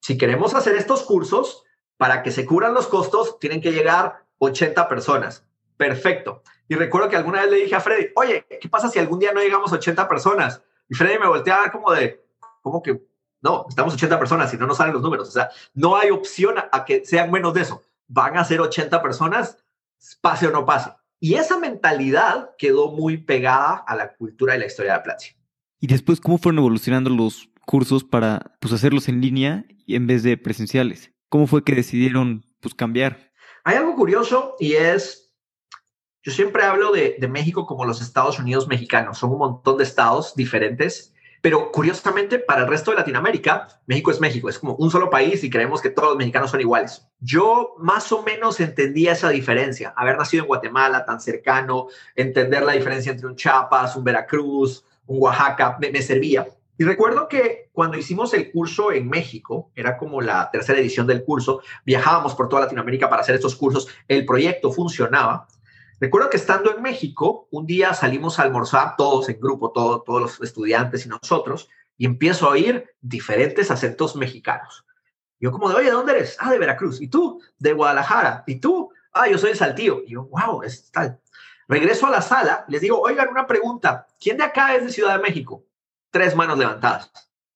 Speaker 1: Si queremos hacer estos cursos, para que se cubran los costos, tienen que llegar 80 personas. Perfecto. Y recuerdo que alguna vez le dije a Freddy, oye, ¿qué pasa si algún día no llegamos 80 personas? Y Freddy me voltea a como de, ¿cómo que? No, estamos 80 personas y no nos salen los números. O sea, no hay opción a, que sean menos de eso. Van a ser 80 personas, pase o no pase. Y esa mentalidad quedó muy pegada a la cultura y la historia de Platzi.
Speaker 3: ¿Y después cómo fueron evolucionando los cursos para pues, hacerlos en línea en vez de presenciales? ¿Cómo fue que decidieron pues, cambiar?
Speaker 1: Hay algo curioso y es, yo siempre hablo de, de, México como los Estados Unidos mexicanos. Son un montón de estados diferentes, pero curiosamente para el resto de Latinoamérica, México es México, es como un solo país y creemos que todos los mexicanos son iguales. Yo más o menos entendía esa diferencia, haber nacido en Guatemala tan cercano, entender la diferencia entre un Chiapas, un Veracruz, un Oaxaca, me, me servía. Y recuerdo que cuando hicimos el curso en México, era como la tercera edición del curso, viajábamos por toda Latinoamérica para hacer estos cursos, el proyecto funcionaba. Recuerdo que estando en México, un día salimos a almorzar todos en grupo, todo, todos los estudiantes y nosotros, y empiezo a oír diferentes acentos mexicanos. Yo como de, oye, ¿de dónde eres? Ah, de Veracruz. ¿Y tú? De Guadalajara. ¿Y tú? Ah, yo soy de Saltillo. Y yo, wow, es tal. Regreso a la sala, les digo, oigan, una pregunta. ¿Quién de acá es de Ciudad de México? Tres manos levantadas.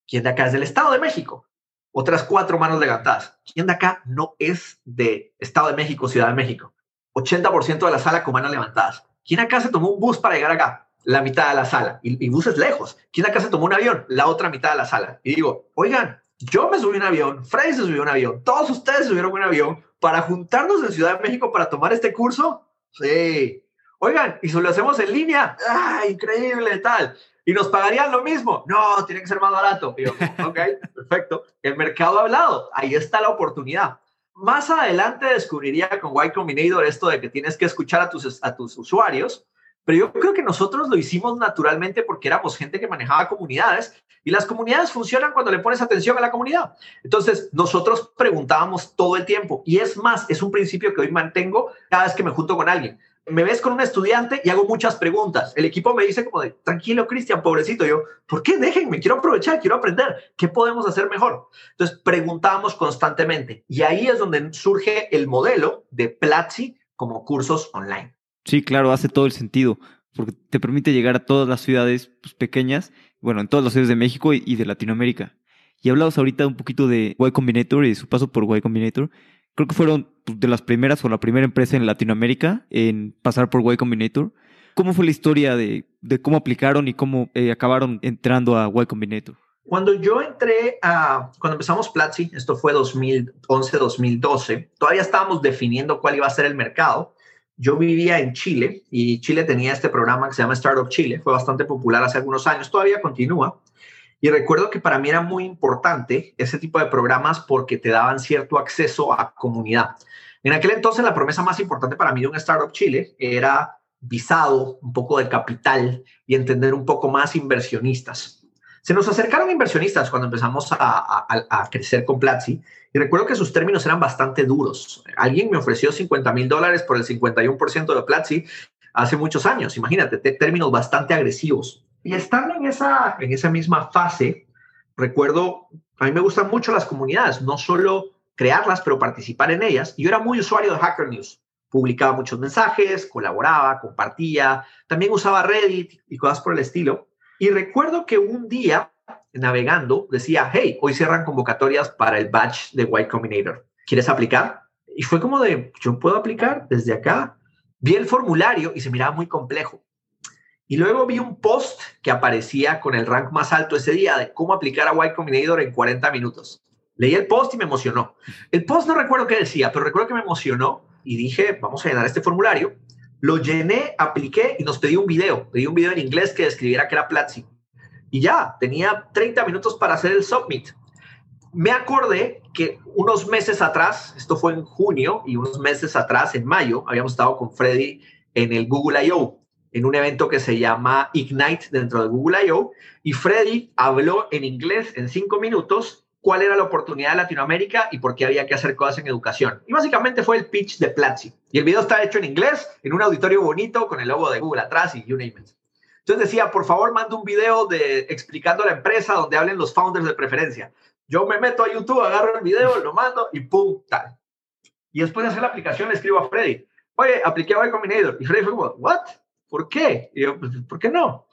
Speaker 1: ¿Quién de acá es del Estado de México? Otras cuatro manos levantadas. ¿Quién de acá no es de Estado de México, Ciudad de México? 80% de la sala con manos levantadas. ¿Quién acá se tomó un bus para llegar acá? La mitad de la sala. Y, y bus es lejos. ¿Quién acá se tomó un avión? La otra mitad de la sala. Y digo, oigan, yo me subí un avión, Freddy se subió un avión, todos ustedes subieron un avión para juntarnos en Ciudad de México para tomar este curso. Sí. Oigan, y si lo hacemos en línea, ¡ah, increíble, tal! Y nos pagarían lo mismo. No, tiene que ser más barato. Yo, ok, perfecto. El mercado ha hablado, ahí está la oportunidad. Más adelante descubriría con Y Combinator esto de que tienes que escuchar a tus, a tus usuarios, pero yo creo que nosotros lo hicimos naturalmente porque éramos gente que manejaba comunidades y las comunidades funcionan cuando le pones atención a la comunidad. Entonces, nosotros preguntábamos todo el tiempo y es más, es un principio que hoy mantengo cada vez que me junto con alguien me ves con un estudiante y hago muchas preguntas. El equipo me dice como de, tranquilo, Cristian, pobrecito. Yo, ¿por qué? Déjenme, quiero aprovechar, quiero aprender. ¿Qué podemos hacer mejor? Entonces, preguntamos constantemente. Y ahí es donde surge el modelo de Platzi como cursos online.
Speaker 3: Sí, claro, hace todo el sentido, porque te permite llegar a todas las ciudades pues, pequeñas, bueno, en todas las ciudades de México y, y de Latinoamérica. Y hablamos ahorita un poquito de Y Combinator y su paso por Y Combinator creo que fueron pues, de las primeras o la primera empresa en Latinoamérica en pasar por Y Combinator. ¿Cómo fue la historia de, de cómo aplicaron y cómo eh, acabaron entrando a Y Combinator?
Speaker 1: Cuando yo entré a, cuando empezamos Platzi, esto fue 2011-2012, todavía estábamos definiendo cuál iba a ser el mercado. yo vivía en Chile y Chile tenía este programa que se llama Startup Chile, fue bastante popular hace algunos años, todavía continúa. Y recuerdo que para mí era muy importante ese tipo de programas porque te daban cierto acceso a comunidad. En aquel entonces la promesa más importante para mí de un Startup Chile era visado, un poco de capital y entender un poco más inversionistas. Se nos acercaron inversionistas cuando empezamos a, crecer con Platzi y recuerdo que sus términos eran bastante duros. Alguien me ofreció 50 mil dólares por el 51% de Platzi hace muchos años, imagínate, términos bastante agresivos. Y estando en esa, en esa misma fase, recuerdo, a mí me gustan mucho las comunidades, no solo crearlas, pero participar en ellas. Yo era muy usuario de Hacker News publicaba muchos mensajes, colaboraba, compartía, también usaba Reddit y cosas por el estilo. Y recuerdo que un día, navegando, decía, hey, hoy cierran convocatorias para el batch de White Combinator. ¿Quieres aplicar? Y fue como de, yo puedo aplicar desde acá. Vi el formulario y se miraba muy complejo. Y luego vi un post que aparecía con el rank más alto ese día de cómo aplicar a White Combinator en 40 minutos. Leí el post y me emocionó. El post no recuerdo qué decía, pero recuerdo que me emocionó y dije, vamos a llenar este formulario. Lo llené, apliqué y nos pedí un video. Pedí un video en inglés que describiera que era Platzi. Y ya, tenía 30 minutos para hacer el submit. Me acordé que unos meses atrás, esto fue en junio, y unos meses atrás, en mayo, habíamos estado con Freddy en el Google I.O., en un evento que se llama Ignite dentro de Google I.O., y Freddy habló en inglés en cinco minutos cuál era la oportunidad de Latinoamérica y por qué había que hacer cosas en educación. Y básicamente fue el pitch de Platzi. Y el video está hecho en inglés, en un auditorio bonito, con el logo de Google atrás y you name it. Entonces decía, por favor, manda un video de, explicando la empresa donde hablen los founders de preferencia. Yo me meto a YouTube, agarro el video, lo mando y pum, tal. Y después de hacer la aplicación le escribo a Freddy, oye, apliqué a Y Freddy fue como, ¿what? ¿Por qué? Y yo, pues, ¿por qué no?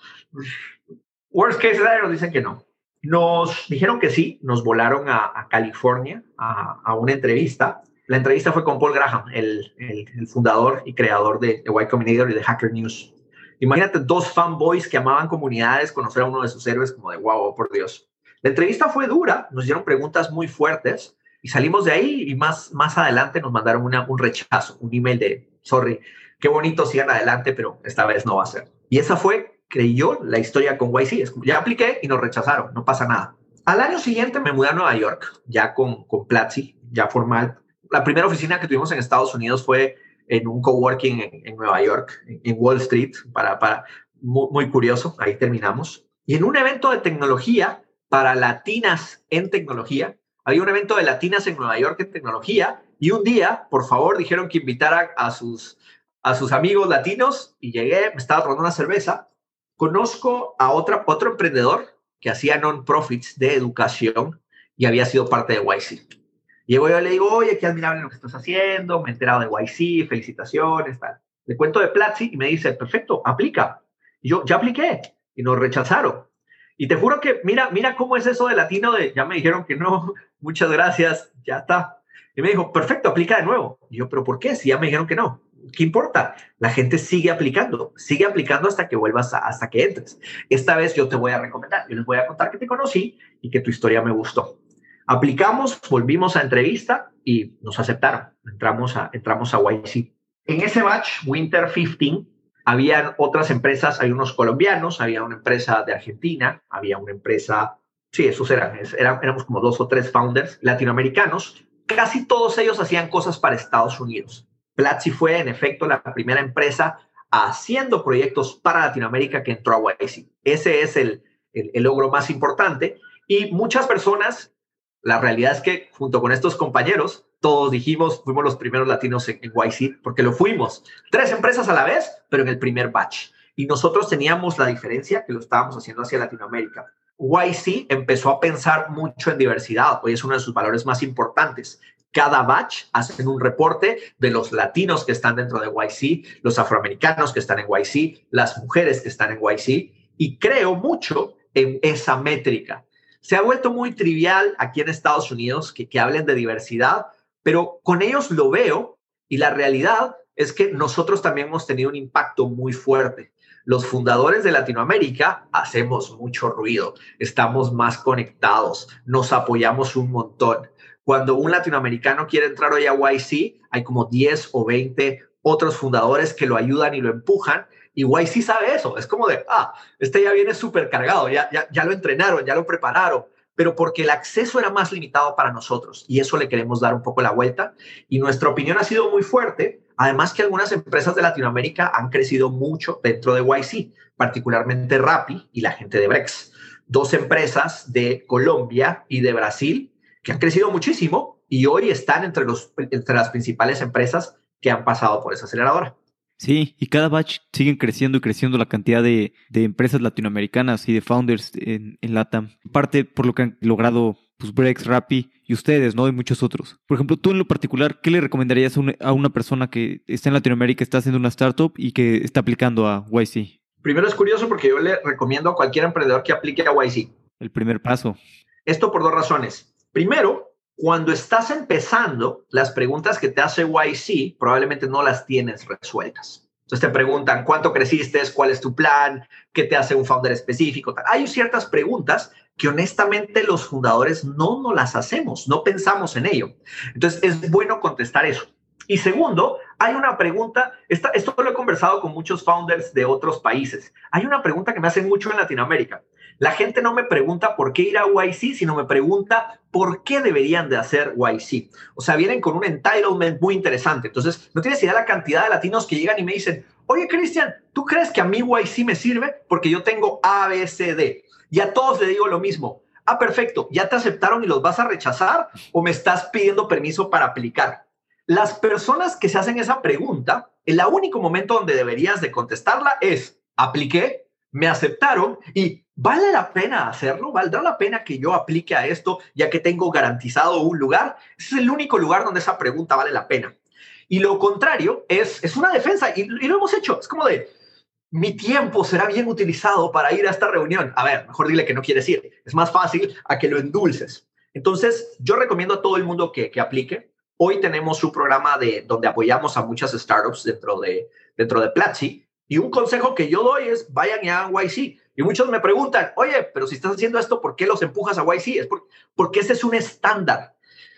Speaker 1: Worst case scenario dicen que no. Nos dijeron que sí, nos volaron a, California a, una entrevista. La entrevista fue con Paul Graham, el, fundador y creador de, de White Combinator y de Hacker News. Imagínate dos fanboys que amaban comunidades conocer a uno de sus héroes como de wow, por Dios. La entrevista fue dura, nos hicieron preguntas muy fuertes y salimos de ahí y más, más adelante nos mandaron un rechazo, un email de, sorry, qué bonito, sigan adelante, pero esta vez no va a ser. Y esa fue creyó la historia con YC. Es ya apliqué y nos rechazaron, no pasa nada. Al año siguiente me mudé a Nueva York, ya con, con Platzi, ya formal. La primera oficina que tuvimos en Estados Unidos fue en un coworking en, en Nueva York, en, Wall Street, para, para muy, muy curioso, ahí terminamos. Y en un evento de tecnología para latinas en tecnología, había un evento de latinas en Nueva York en tecnología y un día, por favor, dijeron que invitara a sus, a sus amigos latinos y llegué, me estaba tomando una cerveza Conozco a otra, otro emprendedor que hacía non-profits de educación y había sido parte de YC. Llego yo y le digo, oye, qué admirable lo que estás haciendo, me he enterado de YC, felicitaciones, tal. Le cuento de Platzi y me dice, perfecto, aplica. Y yo, ya apliqué y nos rechazaron. Y te juro que, mira, mira cómo es eso de latino de, ya me dijeron que no, muchas gracias, ya está. Y me dijo, perfecto, aplica de nuevo. Y yo, pero ¿por qué? Si ya me dijeron que no. ¿Qué importa? La gente sigue aplicando, sigue aplicando hasta que vuelvas, hasta que entres. Esta vez yo te voy a recomendar, yo les voy a contar que te conocí y que tu historia me gustó. Aplicamos, volvimos a entrevista y nos aceptaron. Entramos a, entramos a YC. En ese batch, Winter 15, habían otras empresas, hay unos colombianos, había una empresa de Argentina, había una empresa, sí, esos eran, eran éramos como dos o tres founders latinoamericanos. Casi todos ellos hacían cosas para Estados Unidos Platzi fue, en efecto, la primera empresa haciendo proyectos para Latinoamérica que entró a YC. Ese es el, logro más importante. Y muchas personas, la realidad es que junto con estos compañeros, todos dijimos, fuimos los primeros latinos en, en YC, porque lo fuimos. Tres empresas a la vez, pero en el primer batch. Y nosotros teníamos la diferencia que lo estábamos haciendo hacia Latinoamérica. YC empezó a pensar mucho en diversidad, hoy es uno de sus valores más importantes. Cada batch hacen un reporte de los latinos que están dentro de YC, los afroamericanos que están en YC, las mujeres que están en YC, y creo mucho en esa métrica. Se ha vuelto muy trivial aquí en Estados Unidos que, que hablen de diversidad, pero con ellos lo veo y la realidad es que nosotros también hemos tenido un impacto muy fuerte. Los fundadores de Latinoamérica hacemos mucho ruido, estamos más conectados, nos apoyamos un montón. Cuando un latinoamericano quiere entrar hoy a YC, hay como 10 o 20 otros fundadores que lo ayudan y lo empujan. Y YC sabe eso. Es como de, ah, este ya viene súper cargado, ya, ya, ya lo entrenaron, ya lo prepararon pero porque el acceso era más limitado para nosotros y eso le queremos dar un poco la vuelta. Y nuestra opinión ha sido muy fuerte, además que algunas empresas de Latinoamérica han crecido mucho dentro de YC, particularmente Rappi y la gente de Brex, dos empresas de Colombia y de Brasil que han crecido muchísimo y hoy están entre, los, entre las principales empresas que han pasado por esa aceleradora.
Speaker 3: Sí, y cada batch siguen creciendo y creciendo la cantidad de, empresas latinoamericanas y de founders en, en LATAM. Parte por lo que han logrado pues, Brex, Rappi y ustedes, ¿no? Y muchos otros. Por ejemplo, tú en lo particular, ¿qué le recomendarías a una, persona que está en Latinoamérica, está haciendo una startup y que está aplicando a YC?
Speaker 1: Primero es curioso porque yo le recomiendo a cualquier emprendedor que aplique a YC.
Speaker 3: El primer paso.
Speaker 1: Esto por dos razones. Primero, cuando estás empezando, las preguntas que te hace YC probablemente no las tienes resueltas. Entonces te preguntan cuánto creciste, cuál es tu plan, qué te hace un founder específico. Hay ciertas preguntas que honestamente los fundadores no nos las hacemos, no pensamos en ello. Entonces es bueno contestar eso. Y segundo, hay una pregunta, esto lo he conversado con muchos founders de otros países. Hay una pregunta que me hacen mucho en Latinoamérica. La gente no me pregunta por qué ir a YC, sino me pregunta por qué deberían de hacer YC. O sea, vienen con un entitlement muy interesante. Entonces, no tienes idea la cantidad de latinos que llegan y me dicen, oye, Cristian, ¿tú crees que a mí YC me sirve? Porque yo tengo A, B, C, D. Y a todos le digo lo mismo. Ah, perfecto, ¿ya te aceptaron y los vas a rechazar o me estás pidiendo permiso para aplicar? Las personas que se hacen esa pregunta, el único momento donde deberías de contestarla es, apliqué, me aceptaron y ¿vale la pena hacerlo? ¿Valdrá la pena que yo aplique a esto ya que tengo garantizado un lugar? Es el único lugar donde esa pregunta vale la pena. Y lo contrario es, es una defensa y, lo hemos hecho. Es como de, mi tiempo será bien utilizado para ir a esta reunión. A ver, mejor dile que no quieres ir. Es más fácil a que lo endulces. Entonces, yo recomiendo a todo el mundo que, que aplique. Hoy tenemos un programa de, donde apoyamos a muchas startups dentro de, dentro de Platzi y un consejo que yo doy es vayan hagan YC. Y muchos me preguntan, oye, pero si estás haciendo esto, ¿por qué los empujas a YC? Es porque, ese es un estándar.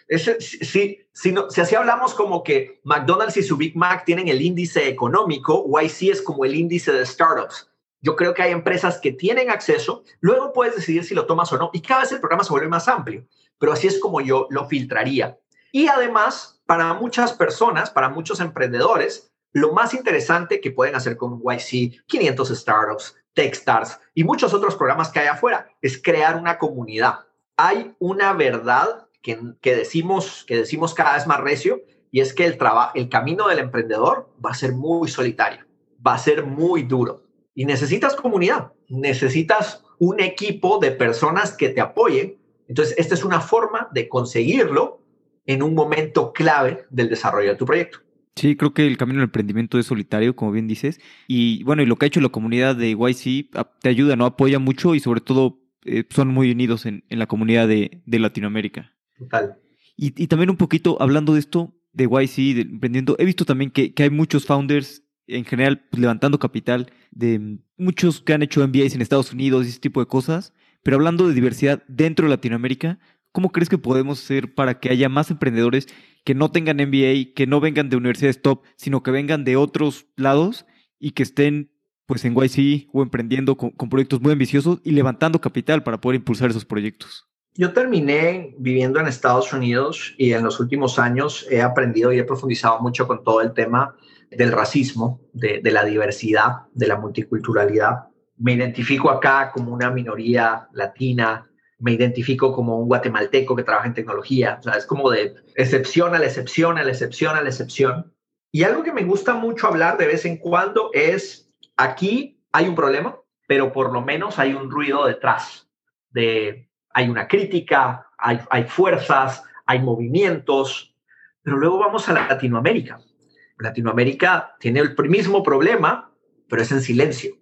Speaker 1: Ese, si, si, no, si así hablamos como que McDonald's y su Big Mac tienen el índice económico, YC es como el índice de startups. Yo creo que hay empresas que tienen acceso, luego puedes decidir si lo tomas o no, y cada vez el programa se vuelve más amplio, pero así es como yo lo filtraría. Y además, para muchas personas, para muchos emprendedores, lo más interesante que pueden hacer con YC, 500 Startups, Techstars y muchos otros programas que hay afuera es crear una comunidad. Hay una verdad que, que, decimos, que decimos cada vez más recio y es que el, el camino del emprendedor va a ser muy solitario, va a ser muy duro y necesitas comunidad, necesitas un equipo de personas que te apoyen. Entonces, esta es una forma de conseguirlo en un momento clave del desarrollo de tu proyecto.
Speaker 3: Sí, creo que el camino del emprendimiento es solitario, como bien dices. Y bueno, y lo que ha hecho la comunidad de YC te ayuda, ¿no? Apoya mucho y sobre todo eh, son muy unidos en, la comunidad de, Latinoamérica.
Speaker 1: Total.
Speaker 3: Y, también un poquito hablando de esto, de YC, de emprendiendo, he visto también que, hay muchos founders en general pues, levantando capital, de muchos que han hecho MBAs en Estados Unidos y ese tipo de cosas. Pero hablando de diversidad dentro de Latinoamérica, ¿cómo crees que podemos hacer para que haya más emprendedores que no tengan MBA, que no vengan de universidades top, sino que vengan de otros lados y que estén pues en YC o emprendiendo con, proyectos muy ambiciosos y levantando capital para poder impulsar esos proyectos.
Speaker 1: Yo terminé viviendo en Estados Unidos y en los últimos años he aprendido y he profundizado mucho con todo el tema del racismo, de la diversidad, de la multiculturalidad. Me identifico acá como una minoría latina, me identifico como un guatemalteco que trabaja en tecnología. O sea, es como de excepción a la excepción, a la excepción, a la excepción. Y algo que me gusta mucho hablar de vez en cuando es, aquí hay un problema, pero por lo menos hay un ruido detrás. De, hay una crítica, hay, hay fuerzas, hay movimientos, pero luego vamos a Latinoamérica. Latinoamérica tiene el mismo problema, pero es en silencio.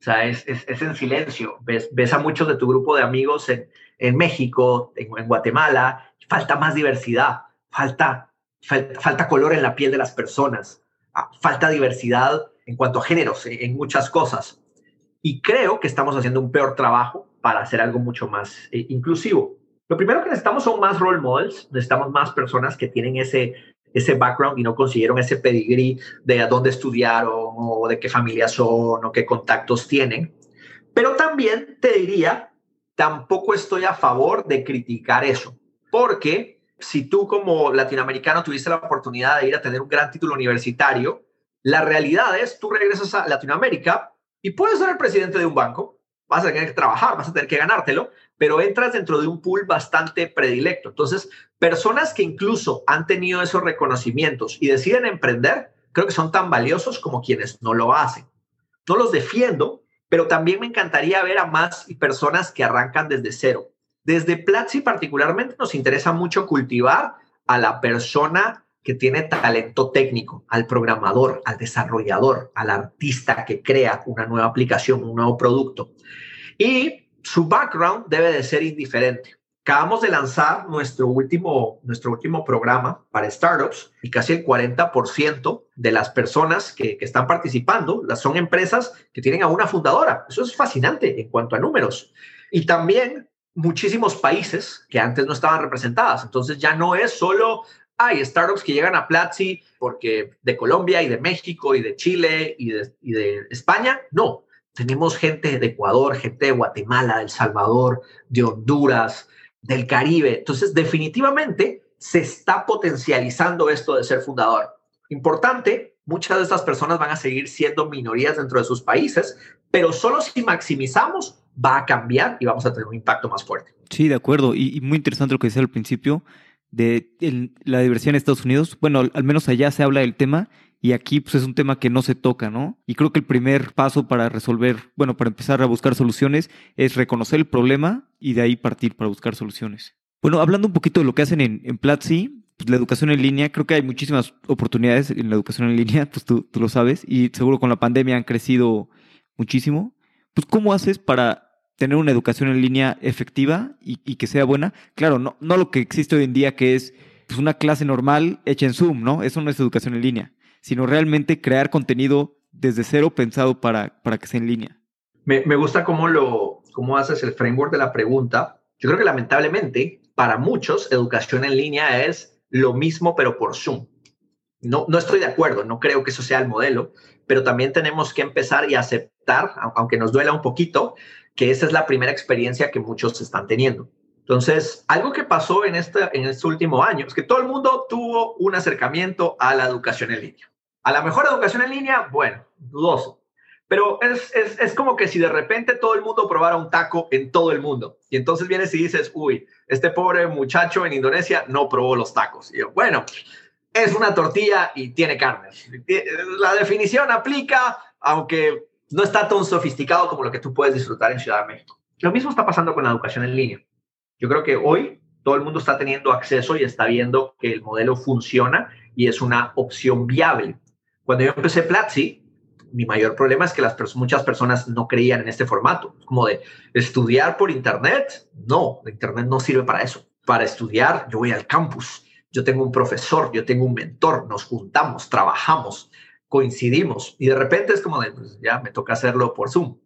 Speaker 1: O sea, es, es, en silencio. Ves, ves, a muchos de tu grupo de amigos en, en México, en, Guatemala. Falta más diversidad, falta, falta, color en la piel de las personas, ah, falta diversidad en cuanto a géneros, en, muchas cosas. Y creo que estamos haciendo un peor trabajo para hacer algo mucho más eh, inclusivo. Lo primero que necesitamos son más role models, necesitamos más personas que tienen ese, ese background y no consiguieron ese pedigrí de a dónde estudiaron o de qué familia son o qué contactos tienen. Pero también te diría, tampoco estoy a favor de criticar eso, porque si tú como latinoamericano tuviste la oportunidad de ir a tener un gran título universitario, la realidad es, tú regresas a Latinoamérica y puedes ser el presidente de un banco, vas a tener que trabajar, vas a tener que ganártelo, pero entras dentro de un pool bastante predilecto. Entonces, personas que incluso han tenido esos reconocimientos y deciden emprender, creo que son tan valiosos como quienes no lo hacen. No los defiendo, pero también me encantaría ver a más personas que arrancan desde cero. Desde Platzi particularmente nos interesa mucho cultivar a la persona que tiene talento técnico, al programador, al desarrollador, al artista que crea una nueva aplicación, un nuevo producto. Y su background debe de ser indiferente. Acabamos de lanzar nuestro último, nuestro último programa para startups y casi el 40% de las personas que, que están participando las son empresas que tienen a una fundadora. Eso es fascinante en cuanto a números. Y también muchísimos países que antes no estaban representadas. Entonces ya no es solo hay startups que llegan a Platzi porque de Colombia y de México y de Chile y de, España. No, tenemos gente de Ecuador, gente de Guatemala, de El Salvador, de Honduras, del Caribe. Entonces, definitivamente se está potencializando esto de ser fundador. Importante, muchas de estas personas van a seguir siendo minorías dentro de sus países, pero solo si maximizamos va a cambiar y vamos a tener un impacto más fuerte.
Speaker 3: Sí, de acuerdo. Y, y muy interesante lo que decía al principio de la diversidad en Estados Unidos. Bueno, al menos allá se habla del tema y aquí pues es un tema que no se toca, ¿no? Y creo que el primer paso para resolver, bueno, para empezar a buscar soluciones es reconocer el problema y de ahí partir para buscar soluciones. Bueno, hablando un poquito de lo que hacen en, en Platzi, pues la educación en línea, creo que hay muchísimas oportunidades en la educación en línea, pues tú, tú lo sabes, y seguro con la pandemia han crecido muchísimo. Pues, ¿cómo haces para tener una educación en línea efectiva y, que sea buena. Claro, no, no lo que existe hoy en día, que es pues, una clase normal hecha en Zoom, ¿no? Eso no es educación en línea, sino realmente crear contenido desde cero pensado para, para que sea en línea.
Speaker 1: Me, me gusta cómo, lo, cómo haces el framework de la pregunta. Yo creo que lamentablemente para muchos educación en línea es lo mismo pero por Zoom. No, no estoy de acuerdo, no creo que eso sea el modelo, pero también tenemos que empezar y aceptar, aunque nos duela un poquito, que esa es la primera experiencia que muchos están teniendo. Entonces, algo que pasó en este, en este último año es que todo el mundo tuvo un acercamiento a la educación en línea. A la mejor educación en línea, bueno, dudoso. Pero es, es, es, como que si de repente todo el mundo probara un taco en todo el mundo. Y entonces vienes y dices, uy, este pobre muchacho en Indonesia no probó los tacos. Y yo, bueno, es una tortilla y tiene carne. La definición aplica, aunque no está tan sofisticado como lo que tú puedes disfrutar en Ciudad de México. Lo mismo está pasando con la educación en línea. Yo creo que hoy todo el mundo está teniendo acceso y está viendo que el modelo funciona y es una opción viable. Cuando yo empecé Platzi, mi mayor problema es que las muchas personas no creían en este formato. Como de estudiar por Internet. No, Internet no sirve para eso. Para estudiar, yo voy al campus. Yo tengo un profesor, yo tengo un mentor, nos juntamos, trabajamos, coincidimos y de repente es como de, pues ya me toca hacerlo por Zoom.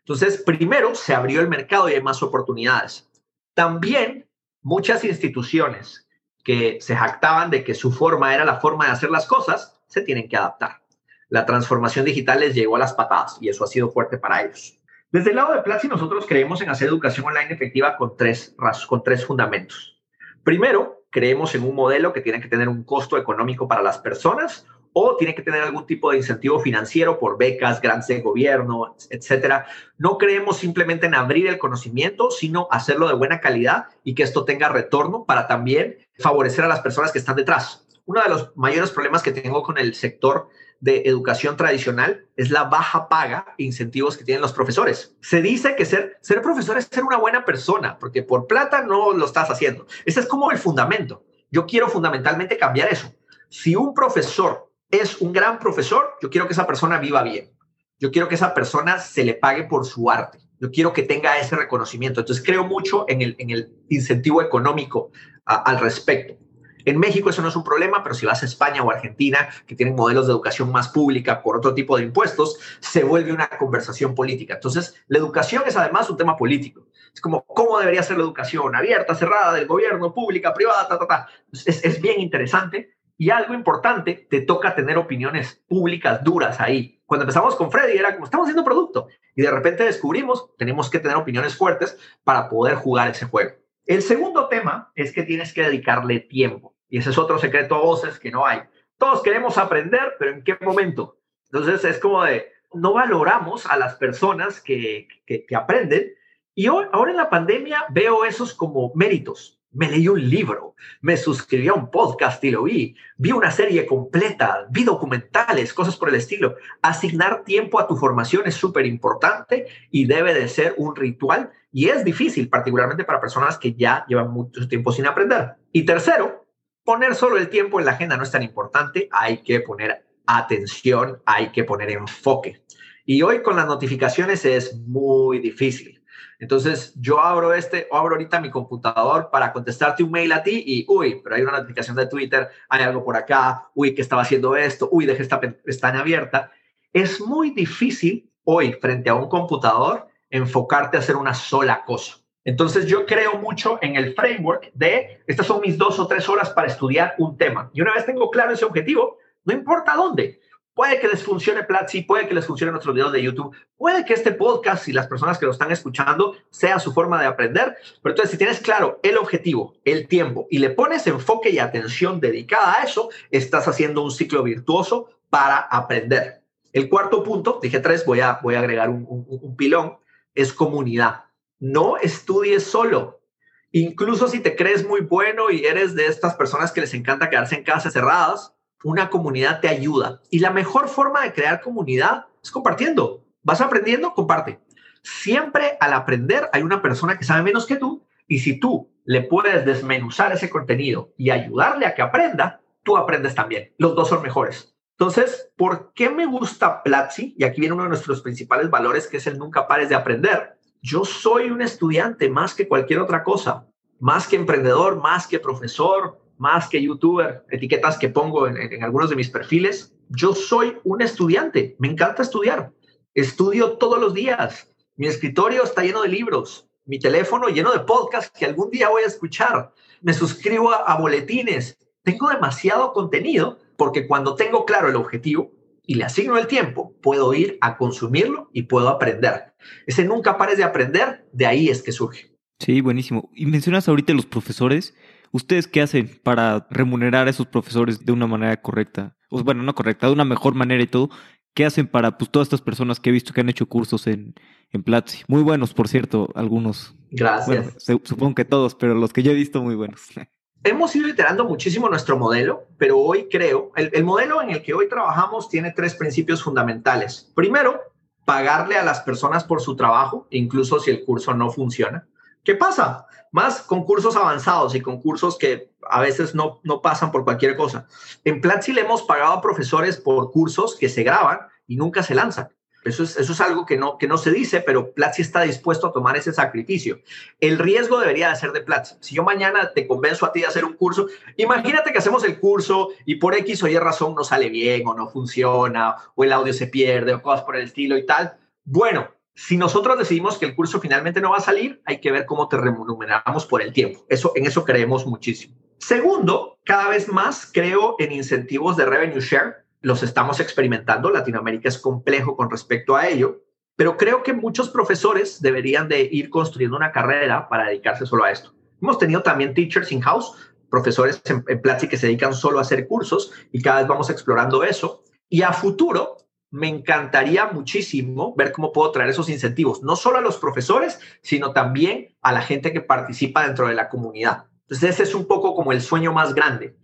Speaker 1: Entonces, primero se abrió el mercado y hay más oportunidades. También muchas instituciones que se jactaban de que su forma era la forma de hacer las cosas, se tienen que adaptar. La transformación digital les llegó a las patadas y eso ha sido fuerte para ellos. Desde el lado de Platzi, nosotros creemos en hacer educación online efectiva con tres, con tres fundamentos. Primero, creemos en un modelo que tiene que tener un costo económico para las personas o tiene que tener algún tipo de incentivo financiero por becas, grants de gobierno, etcétera. No creemos simplemente en abrir el conocimiento, sino hacerlo de buena calidad y que esto tenga retorno para también favorecer a las personas que están detrás. Uno de los mayores problemas que tengo con el sector de educación tradicional es la baja paga e incentivos que tienen los profesores. Se dice que ser, ser profesor es ser una buena persona, porque por plata no lo estás haciendo. Ese es como el fundamento. Yo quiero fundamentalmente cambiar eso. Si un profesor es un gran profesor, yo quiero que esa persona viva bien. Yo quiero que esa persona se le pague por su arte. Yo quiero que tenga ese reconocimiento. Entonces creo mucho en el, en el incentivo económico al respecto. En México eso no es un problema, pero si vas a España o Argentina, que tienen modelos de educación más pública por otro tipo de impuestos, se vuelve una conversación política. Entonces, la educación es además un tema político. Es como, ¿cómo debería ser la educación? Abierta, cerrada, del gobierno, pública, privada, ta, ta, ta. Es, es bien interesante Y algo importante, te toca tener opiniones públicas duras ahí. Cuando empezamos con Freddy era como, estamos haciendo producto. Y de repente descubrimos, tenemos que tener opiniones fuertes para poder jugar ese juego. El segundo tema es que tienes que dedicarle tiempo. Y ese es otro secreto a voces que no hay. Todos queremos aprender, pero ¿en qué momento? Entonces es como de, no valoramos a las personas que, que, aprenden. Y hoy, ahora en la pandemia veo esos como méritos. Me leí un libro, me suscribí a un podcast y lo vi, vi una serie completa, vi documentales, cosas por el estilo. Asignar tiempo a tu formación es súper importante y debe de ser un ritual y es difícil, particularmente para personas que ya llevan mucho tiempo sin aprender. Y tercero, poner solo el tiempo en la agenda no es tan importante, hay que poner atención, hay que poner enfoque. Y hoy con las notificaciones es muy difícil. Entonces yo abro este, o abro ahorita mi computador para contestarte un mail a ti y, uy, pero hay una notificación de Twitter, hay algo por acá, uy, que estaba haciendo esto, uy, dejé esta pestaña abierta. Es muy difícil hoy frente a un computador enfocarte a hacer una sola cosa. Entonces yo creo mucho en el framework de, estas son mis dos o tres horas para estudiar un tema. Y una vez tengo claro ese objetivo, no importa dónde. Puede que les funcione Platzi, puede que les funcione nuestros videos de YouTube, puede que este podcast y las personas que lo están escuchando sea su forma de aprender. Pero entonces, si tienes claro el objetivo, el tiempo y le pones enfoque y atención dedicada a eso, estás haciendo un ciclo virtuoso para aprender. El cuarto punto, dije tres, voy a, voy a agregar un, un pilón, es comunidad. No estudies solo. Incluso si te crees muy bueno y eres de estas personas que les encanta quedarse en casa cerradas, una comunidad te ayuda. Y la mejor forma de crear comunidad es compartiendo. Vas aprendiendo, comparte. Siempre al aprender hay una persona que sabe menos que tú y si tú le puedes desmenuzar ese contenido y ayudarle a que aprenda, tú aprendes también. Los dos son mejores. Entonces, ¿por qué me gusta Platzi? Y aquí viene uno de nuestros principales valores, que es el nunca pares de aprender. Yo soy un estudiante más que cualquier otra cosa, más que emprendedor, más que profesor, más que youtuber, etiquetas que pongo en, algunos de mis perfiles. Yo soy un estudiante, me encanta estudiar. Estudio todos los días. Mi escritorio está lleno de libros, mi teléfono lleno de podcasts que algún día voy a escuchar. Me suscribo a boletines. Tengo demasiado contenido porque cuando tengo claro el objetivo y le asigno el tiempo, puedo ir a consumirlo y puedo aprender. Ese nunca pares de aprender, de ahí es que surge.
Speaker 3: Sí, buenísimo. Y mencionas ahorita los profesores. ¿Ustedes qué hacen para remunerar a esos profesores de una manera correcta? O, bueno, no correcta, de una mejor manera y todo. ¿Qué hacen para pues, todas estas personas que he visto que han hecho cursos en, en Platzi? Muy buenos, por cierto, algunos.
Speaker 1: Gracias.
Speaker 3: supongo que todos, pero los que yo he visto muy buenos.
Speaker 1: Hemos ido iterando muchísimo nuestro modelo, pero hoy creo, el, el modelo en el que hoy trabajamos tiene tres principios fundamentales. Primero, pagarle a las personas por su trabajo, incluso si el curso no funciona. ¿Qué pasa? Más con cursos avanzados y con cursos que a veces no, no pasan por cualquier cosa. En Platzi le hemos pagado a profesores por cursos que se graban y nunca se lanzan. Eso es, eso es algo que no, que no se dice, pero Platzi está dispuesto a tomar ese sacrificio. El riesgo debería de ser de Platzi. Si yo mañana te convenzo a ti de hacer un curso, imagínate que hacemos el curso y por X o Y razón no sale bien o no funciona o el audio se pierde o cosas por el estilo y tal. Bueno, si nosotros decidimos que el curso finalmente no va a salir, hay que ver cómo te remuneramos por el tiempo. Eso, en eso creemos muchísimo. Segundo, cada vez más creo en incentivos de revenue share. Los estamos experimentando. Latinoamérica es complejo con respecto a ello, pero creo que muchos profesores deberían de ir construyendo una carrera para dedicarse solo a esto. Hemos tenido también teachers in-house, profesores en, en Platzi que se dedican solo a hacer cursos y cada vez vamos explorando eso. Y a futuro, me encantaría muchísimo ver cómo puedo traer esos incentivos, no solo a los profesores, sino también a la gente que participa dentro de la comunidad. Entonces, ese es un poco como el sueño más grande.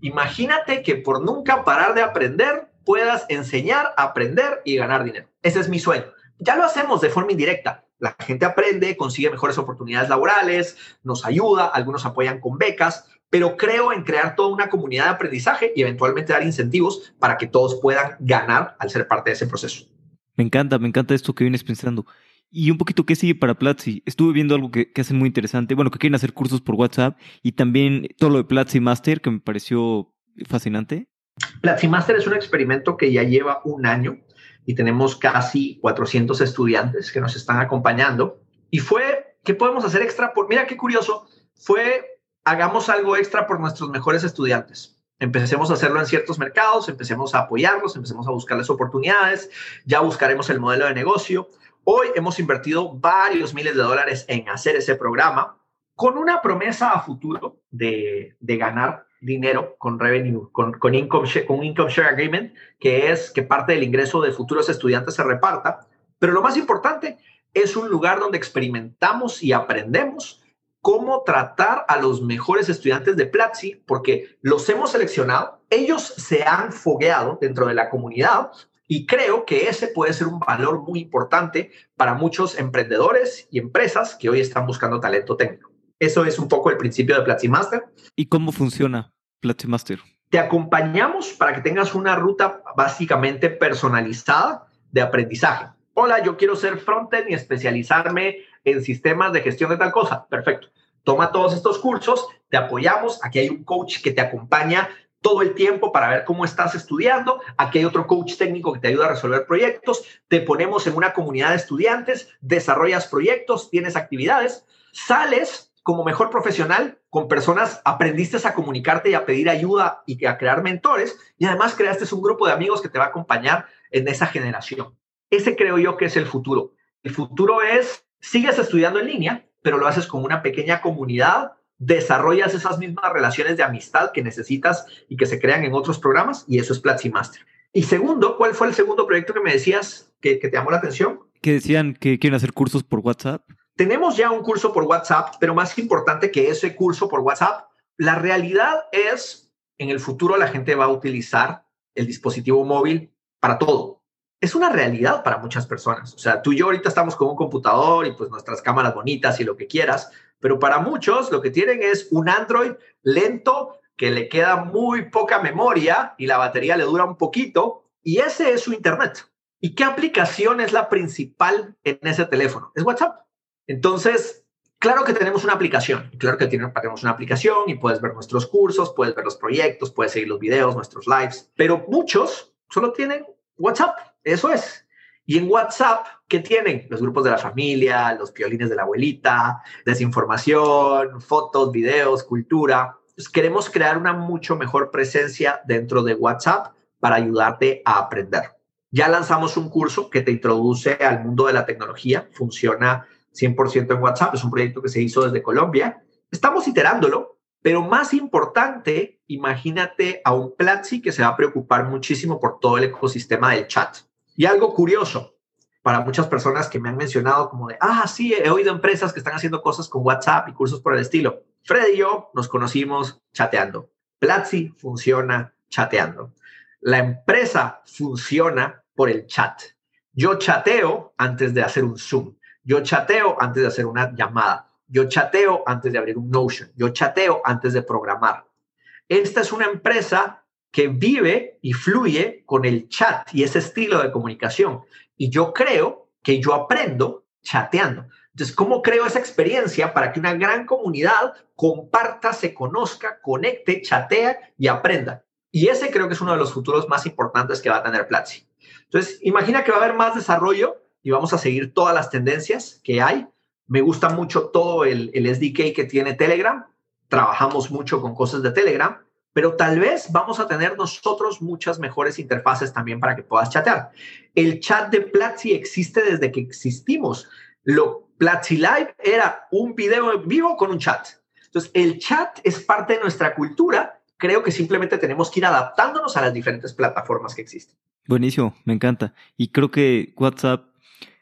Speaker 1: Imagínate que por nunca parar de aprender, puedas enseñar, aprender y ganar dinero. Ese es mi sueño. Ya lo hacemos de forma indirecta. La gente aprende, consigue mejores oportunidades laborales, nos ayuda, algunos apoyan con becas, pero creo en crear toda una comunidad de aprendizaje y eventualmente dar incentivos para que todos puedan ganar al ser parte de ese proceso.
Speaker 3: Me encanta, me encanta esto que vienes pensando. Y un poquito, ¿qué sigue para Platzi? Estuve viendo algo que, hacen muy interesante. Bueno, que quieren hacer cursos por WhatsApp y también todo lo de Platzi Master, que me pareció fascinante.
Speaker 1: Platzi Master es un experimento que ya lleva un año y tenemos casi 400 estudiantes que nos están acompañando. Y fue, ¿qué podemos hacer extra? Por, mira qué curioso, fue hagamos algo extra por nuestros mejores estudiantes. Empecemos a hacerlo en ciertos mercados, empecemos a apoyarlos, empecemos a buscarles oportunidades, ya buscaremos el modelo de negocio. Hoy hemos invertido varios miles de dólares en hacer ese programa con una promesa a futuro de, ganar dinero con revenue, con, con, income share, con income share agreement, que es que parte del ingreso de futuros estudiantes se reparta. Pero lo más importante es un lugar donde experimentamos y aprendemos cómo tratar a los mejores estudiantes de Platzi, porque los hemos seleccionado, ellos se han fogueado dentro de la comunidad y creo que ese puede ser un valor muy importante para muchos emprendedores y empresas que hoy están buscando talento técnico. Eso es un poco el principio de Platzi Master.
Speaker 3: ¿Y cómo funciona Platzi Master?
Speaker 1: Te acompañamos para que tengas una ruta básicamente personalizada de aprendizaje. Hola, yo quiero ser frontend y especializarme en sistemas de gestión de tal cosa. Perfecto. Toma todos estos cursos, te apoyamos. Aquí hay un coach que te acompaña todo el tiempo para ver cómo estás estudiando. Aquí hay otro coach técnico que te ayuda a resolver proyectos. Te ponemos en una comunidad de estudiantes, desarrollas proyectos, tienes actividades, sales como mejor profesional con personas, aprendiste a comunicarte y a pedir ayuda y a crear mentores y además creaste un grupo de amigos que te va a acompañar en esa generación. Ese creo yo que es el futuro. El futuro es, sigues estudiando en línea, pero lo haces con una pequeña comunidad desarrollas esas mismas relaciones de amistad que necesitas y que se crean en otros programas y eso es Platzi Master. Y segundo, ¿cuál fue el segundo proyecto que me decías que, que te llamó la atención?
Speaker 3: Que decían que quieren hacer cursos por WhatsApp.
Speaker 1: Tenemos ya un curso por WhatsApp, pero más importante que ese curso por WhatsApp, la realidad es, en el futuro la gente va a utilizar el dispositivo móvil para todo. Es una realidad para muchas personas. O sea, tú y yo ahorita estamos con un computador y pues nuestras cámaras bonitas y lo que quieras, pero para muchos lo que tienen es un Android lento que le queda muy poca memoria y la batería le dura un poquito y ese es su Internet. ¿Y qué aplicación es la principal en ese teléfono? Es WhatsApp. Entonces, claro que tenemos una aplicación, claro que tenemos una aplicación y puedes ver nuestros cursos, puedes ver los proyectos, puedes seguir los videos, nuestros lives, pero muchos solo tienen WhatsApp. Eso es. Y en WhatsApp, ¿qué tienen? Los grupos de la familia, los piolines de la abuelita, desinformación, fotos, videos, cultura. queremos crear una mucho mejor presencia dentro de WhatsApp para ayudarte a aprender. Ya lanzamos un curso que te introduce al mundo de la tecnología. Funciona 100% en WhatsApp. Es un proyecto que se hizo desde Colombia. Estamos iterándolo, pero más importante, imagínate a un Platzi que se va a preocupar muchísimo por todo el ecosistema del chat. Y algo curioso para muchas personas que me han mencionado como de, ah, sí, he oído empresas que están haciendo cosas con WhatsApp y cursos por el estilo. Fred y yo nos conocimos chateando. Platzi funciona chateando. La empresa funciona por el chat. Yo chateo antes de hacer un Zoom. Yo chateo antes de hacer una llamada. Yo chateo antes de abrir un Notion. Yo chateo antes de programar. Esta es una empresa que vive y fluye con el chat y ese estilo de comunicación. Y yo creo que yo aprendo chateando. Entonces, ¿cómo creo esa experiencia para que una gran comunidad comparta, se conozca, conecte, chatea y aprenda? Y ese creo que es uno de los futuros más importantes que va a tener Platzi. Entonces, imagina que va a haber más desarrollo y vamos a seguir todas las tendencias que hay. Me gusta mucho todo el, el SDK que tiene Telegram. Trabajamos mucho con cosas de Telegram pero tal vez vamos a tener nosotros muchas mejores interfaces también para que puedas chatear. El chat de Platzi existe desde que existimos. Lo Platzi Live era un video vivo con un chat. Entonces, el chat es parte de nuestra cultura. Creo que simplemente tenemos que ir adaptándonos a las diferentes plataformas que existen.
Speaker 3: Buenísimo, me encanta. Y creo que WhatsApp,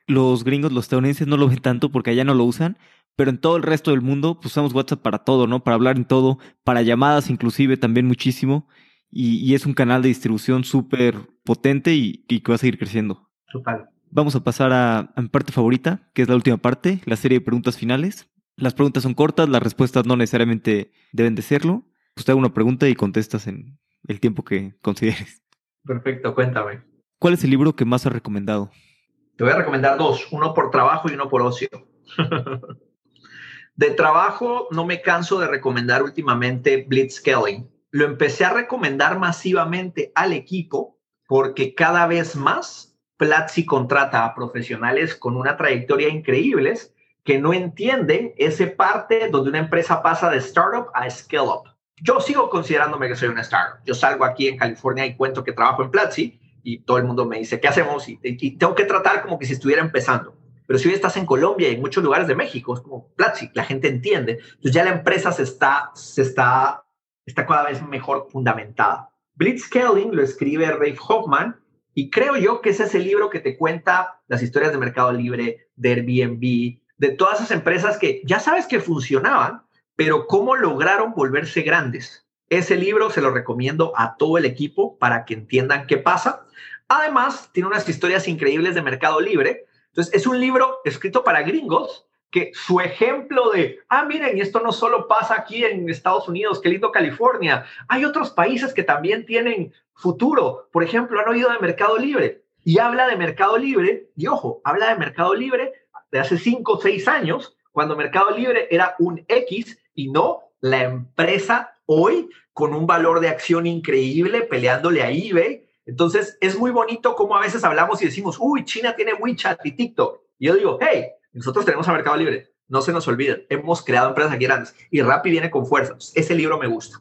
Speaker 3: los gringos, los estadounidenses no lo ven tanto porque allá no lo usan, pero en todo el resto del mundo pues, usamos WhatsApp para todo, ¿no? Para hablar en todo, para llamadas inclusive también muchísimo. Y, es un canal de distribución súper potente y, que va a seguir creciendo.
Speaker 1: Total.
Speaker 3: Vamos a pasar a, mi parte favorita, que es la última parte, la serie de preguntas finales. Las preguntas son cortas, las respuestas no necesariamente deben de serlo. Usted haga una pregunta y contestas en el tiempo que consideres.
Speaker 1: Perfecto, cuéntame.
Speaker 3: ¿Cuál es el libro que más has recomendado?
Speaker 1: Te voy a recomendar dos, uno por trabajo y uno por ocio. De trabajo, no me canso de recomendar últimamente Blitzscaling. Lo empecé a recomendar masivamente al equipo porque cada vez más Platzi contrata a profesionales con una trayectoria increíbles que no entienden ese parte donde una empresa pasa de startup a scale up. yo sigo considerándome que soy una startup. Yo salgo aquí en California y cuento que trabajo en Platzi y todo el mundo me dice, ¿qué hacemos? Y, tengo que tratar como que si estuviera empezando. Pero si hoy estás en Colombia y en muchos lugares de México, es como Platzi, la gente entiende. Entonces ya la empresa se está, se está, está cada vez mejor fundamentada. Blitzscaling lo escribe Ray Hoffman y creo yo que ese es el libro que te cuenta las historias de Mercado Libre, de Airbnb, de todas esas empresas que ya sabes que funcionaban, pero cómo lograron volverse grandes. Ese libro se lo recomiendo a todo el equipo para que entiendan qué pasa. Además, tiene unas historias increíbles de Mercado Libre. Entonces, es un libro escrito para gringos que su ejemplo de, ah, miren, esto no solo pasa aquí en Estados Unidos, qué lindo California, hay otros países que también tienen futuro. Por ejemplo, han oído de Mercado Libre y habla de Mercado Libre, y ojo, habla de Mercado Libre de hace cinco o seis años, cuando Mercado Libre era un X y no la empresa hoy con un valor de acción increíble peleándole a eBay. Entonces, es muy bonito como a veces hablamos y decimos, uy, China tiene WeChat y TikTok. Y yo digo, hey, nosotros tenemos a Mercado Libre. No se nos olviden, hemos creado empresas aquí grandes y Rappi viene con fuerza. Ese libro me gusta.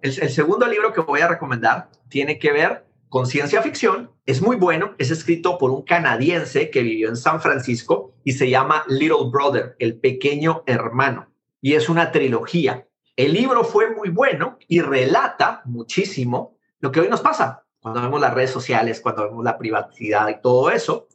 Speaker 1: El, el segundo libro que voy a recomendar tiene que ver con ciencia ficción. Es muy bueno. Es escrito por un canadiense que vivió en San Francisco y se llama Little Brother, el pequeño hermano. Y es una trilogía. El libro fue muy bueno y relata muchísimo lo que hoy nos pasa cuando vemos las redes sociales, cuando vemos la privacidad y todo eso.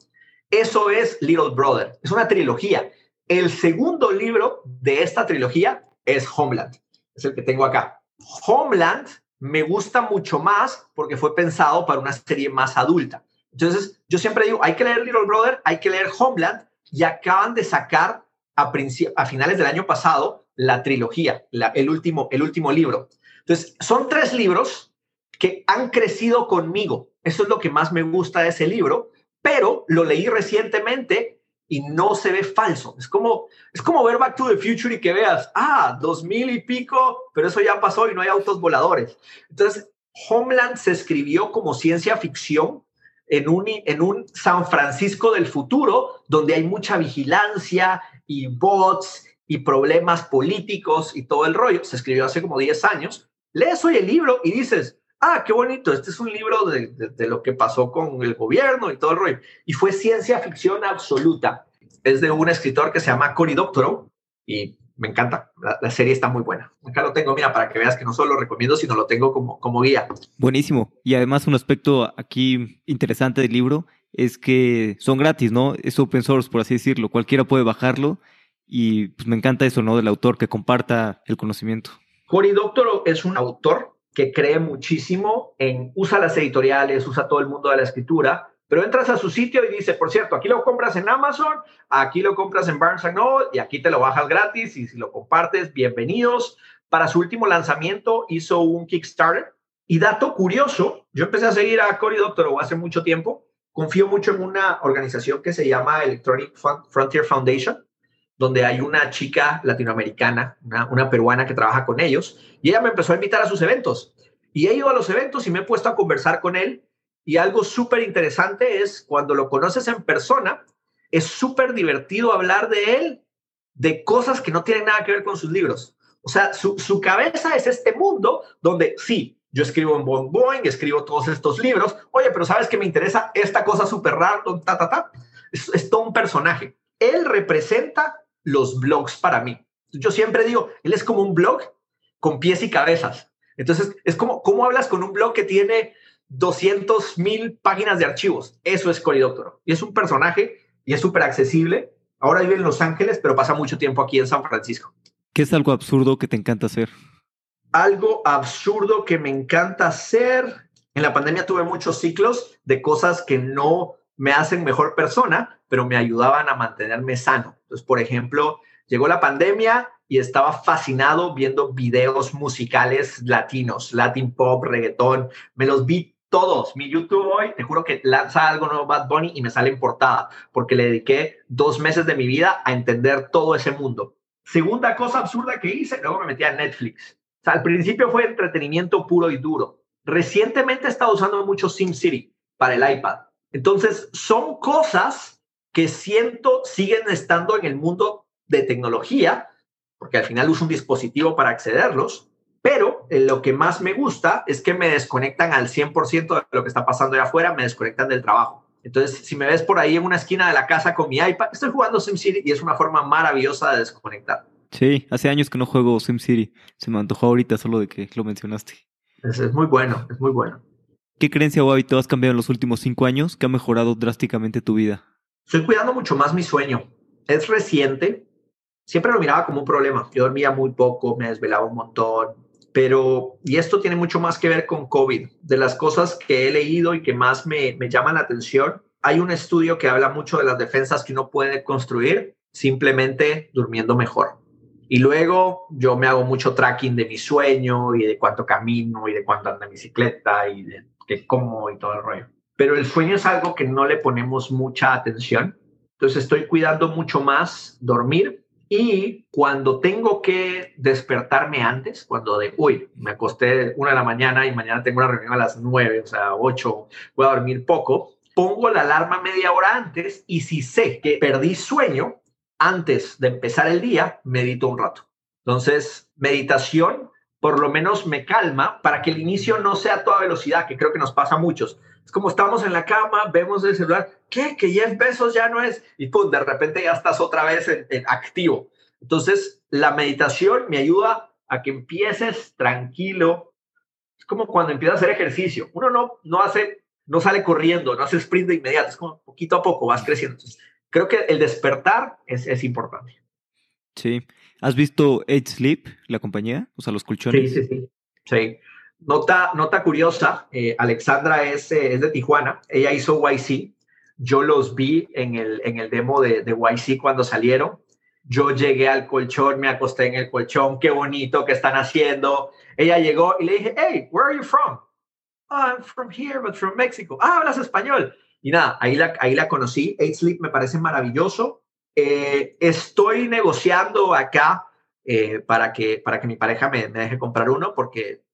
Speaker 1: Eso es Little Brother. Es una trilogía. El segundo libro de esta trilogía es Homeland. Es el que tengo acá. Homeland me gusta mucho más porque fue pensado para una serie más adulta. Entonces, yo siempre digo, hay que leer Little Brother, hay que leer Homeland y acaban de sacar a, a finales del año pasado la trilogía, el, último, el último libro. Entonces, son tres libros que han crecido conmigo. Eso es lo que más me gusta de ese libro, pero lo leí recientemente y no se ve falso. Es como, es como ver Back to the Future y que veas, ah, dos mil y pico, pero eso ya pasó y no hay autos voladores. Entonces, Homeland se escribió como ciencia ficción en un, en un San Francisco del futuro, donde hay mucha vigilancia y bots y problemas políticos y todo el rollo. Se escribió hace como 10 años. Lees hoy el libro y dices, ah, qué bonito, este es un libro de, lo que pasó con el gobierno y todo el rollo. Y fue ciencia ficción absoluta. Es de un escritor que se llama Cory Doctorow y me encanta. La, serie está muy buena. Acá lo tengo, mira, para que veas que no solo lo recomiendo, sino lo tengo como, como guía.
Speaker 3: Buenísimo. Y además un aspecto aquí interesante del libro es que son gratis, ¿no? Es open source, por así decirlo. Cualquiera puede bajarlo y pues me encanta eso, ¿no? Del autor que comparta el conocimiento.
Speaker 1: Cory Doctorow es un autor que cree muchísimo en usa las editoriales, usa todo el mundo de la escritura, pero entras a su sitio y dice, por cierto, aquí lo compras en Amazon, aquí lo compras en Barnes Noble y aquí te lo bajas gratis y si lo compartes, bienvenidos. Para su último lanzamiento hizo un Kickstarter y dato curioso, yo empecé a seguir a Cory Doctorow hace mucho tiempo, confío mucho en una organización que se llama Electronic Frontier Foundation, donde hay una chica latinoamericana, una, peruana que trabaja con ellos, y ella me empezó a invitar a sus eventos. Y he ido a los eventos y me he puesto a conversar con él. Y algo súper interesante es cuando lo conoces en persona, es súper divertido hablar de él, de cosas que no tienen nada que ver con sus libros. O sea, su, cabeza es este mundo donde sí, yo escribo en Boing Boing, escribo todos estos libros. Oye, pero ¿sabes que me interesa esta cosa súper rara? Ta, ta, ta. Es, es todo un personaje. Él representa los blogs para mí. Yo siempre digo, él es como un blog con pies y cabezas. Entonces, es como, ¿cómo hablas con un blog que tiene 200 mil páginas de archivos? Eso es Cory Doctorow. Y es un personaje y es súper accesible. Ahora vive en Los Ángeles, pero pasa mucho tiempo aquí en San Francisco.
Speaker 3: ¿Qué es algo absurdo que te encanta hacer?
Speaker 1: Algo absurdo que me encanta hacer. En la pandemia tuve muchos ciclos de cosas que no me hacen mejor persona, pero me ayudaban a mantenerme sano. Entonces, por ejemplo, llegó la pandemia y estaba fascinado viendo videos musicales latinos, latin pop, reggaetón. Me los vi todos. Mi YouTube hoy, te juro que lanza algo nuevo Bad Bunny y me sale en porque le dediqué dos meses de mi vida a entender todo ese mundo. Segunda cosa absurda que hice, luego me metí a Netflix. O sea, al principio fue entretenimiento puro y duro. Recientemente he estado usando mucho SimCity para el iPad entonces, son cosas que siento siguen estando en el mundo de tecnología, porque al final uso un dispositivo para accederlos, pero eh, lo que más me gusta es que me desconectan al 100% de lo que está pasando allá afuera, me desconectan del trabajo. Entonces, si me ves por ahí en una esquina de la casa con mi iPad, estoy jugando SimCity y es una forma maravillosa de desconectar.
Speaker 3: Sí, hace años que no juego SimCity. Se me antojó ahorita solo de que lo mencionaste.
Speaker 1: Es, es muy bueno, es muy bueno.
Speaker 3: ¿Qué creencia o hábito has cambiado en los últimos cinco años que ha mejorado drásticamente tu vida?
Speaker 1: Estoy cuidando mucho más mi sueño. Es reciente. Siempre lo miraba como un problema. Yo dormía muy poco, me desvelaba un montón. Pero, y esto tiene mucho más que ver con COVID. De las cosas que he leído y que más me, me llaman la atención, hay un estudio que habla mucho de las defensas que uno puede construir simplemente durmiendo mejor. Y luego yo me hago mucho tracking de mi sueño y de cuánto camino y de cuánto ando en bicicleta y de qué como y todo el rollo. Pero el sueño es algo que no le ponemos mucha atención. Entonces estoy cuidando mucho más dormir y cuando tengo que despertarme antes, cuando de, uy, me acosté una de la mañana y mañana tengo una reunión a las nueve, o sea, ocho, voy a dormir poco, pongo la alarma media hora antes y si sé que perdí sueño, antes de empezar el día, medito un rato. Entonces, meditación por lo menos me calma para que el inicio no sea a toda velocidad, que creo que nos pasa a muchos. Es como estamos en la cama, vemos el celular, ¿qué? Que Jeff Bezos ya no es, y pum, de repente ya estás otra vez en, en activo. Entonces, la meditación me ayuda a que empieces tranquilo. Es como cuando empiezas a hacer ejercicio. Uno no, no hace, no sale corriendo, no hace sprint de inmediato, es como poquito a poco vas creciendo. Entonces, creo que el despertar es, es importante.
Speaker 3: Sí. ¿Has visto Eight Sleep, la compañía? O sea, los colchones.
Speaker 1: Sí, sí, sí. sí. Nota, curiosa, eh, Alexandra es, eh, de Tijuana, ella hizo YC, yo los vi en el, demo de, de YC cuando salieron, yo llegué al colchón, me acosté en el colchón, qué bonito que están haciendo. Ella llegó y le dije, hey, where are you from? I'm from here, but from Mexico. Ah, hablas español. Y nada, ahí la, ahí la conocí. Eight Sleep me parece maravilloso. Eh, estoy negociando acá eh, para, que, para que mi pareja me, me, deje comprar uno porque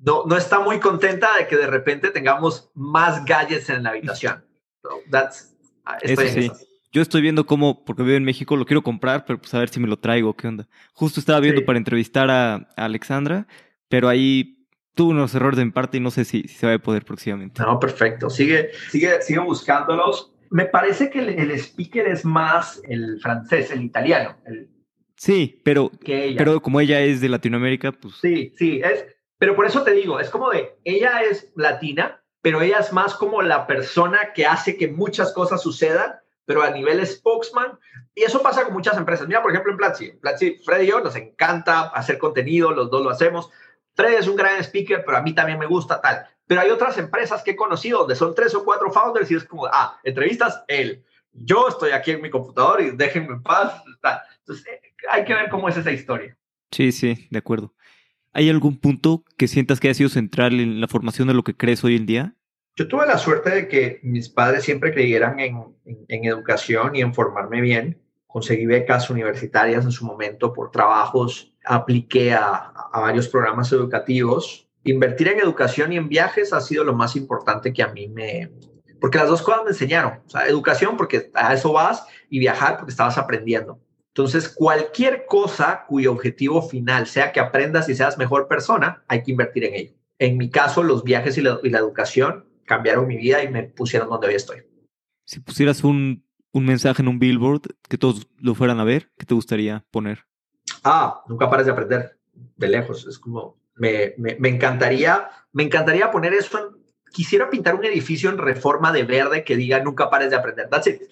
Speaker 1: no, no está muy contenta de que de repente tengamos más gadgets en la habitación. So that's,
Speaker 3: estoy Eso sí. Yo estoy viendo cómo, porque vivo en México, lo quiero comprar, pero pues a ver si me lo traigo, qué onda. Justo estaba viendo sí. para entrevistar a, a, Alexandra, pero ahí tuvo unos errores de mi parte y no sé si, si, se va a poder próximamente.
Speaker 1: No, perfecto. Sigue, sigue, sigue buscándolos. Me parece que el, el speaker es más el francés, el italiano. El,
Speaker 3: sí, pero, pero como ella es de Latinoamérica, pues...
Speaker 1: Sí, sí, es, pero por eso te digo, es como de, ella es latina, pero ella es más como la persona que hace que muchas cosas sucedan pero a nivel spokesman. Y eso pasa con muchas empresas. Mira, por ejemplo, en Platzi. Platzi, Fred y yo nos encanta hacer contenido, los dos lo hacemos. Fred es un gran speaker, pero a mí también me gusta tal. Pero hay otras empresas que he conocido donde son tres o cuatro founders y es como, ah, entrevistas él. Yo estoy aquí en mi computador y déjenme en paz. Entonces, hay que ver cómo es esa historia.
Speaker 3: Sí, sí, de acuerdo. ¿Hay algún punto que sientas que ha sido central en la formación de lo que crees hoy en día?
Speaker 1: Yo tuve la suerte de que mis padres siempre creyeran en, en, en, educación y en formarme bien. Conseguí becas universitarias en su momento por trabajos, apliqué a, a, varios programas educativos. Invertir en educación y en viajes ha sido lo más importante que a mí me... Porque las dos cosas me enseñaron. O sea, educación porque a eso vas y viajar porque estabas aprendiendo. Entonces, cualquier cosa cuyo objetivo final sea que aprendas y seas mejor persona, hay que invertir en ello. En mi caso, los viajes y la, y la educación cambiaron mi vida y me pusieron donde hoy estoy.
Speaker 3: Si pusieras un, un, mensaje en un billboard que todos lo fueran a ver, ¿qué te gustaría poner?
Speaker 1: Ah, nunca pares de aprender, de lejos. Es como, me, me, me encantaría, me encantaría poner eso en, quisiera pintar un edificio en reforma de verde que diga nunca pares de aprender. That's it.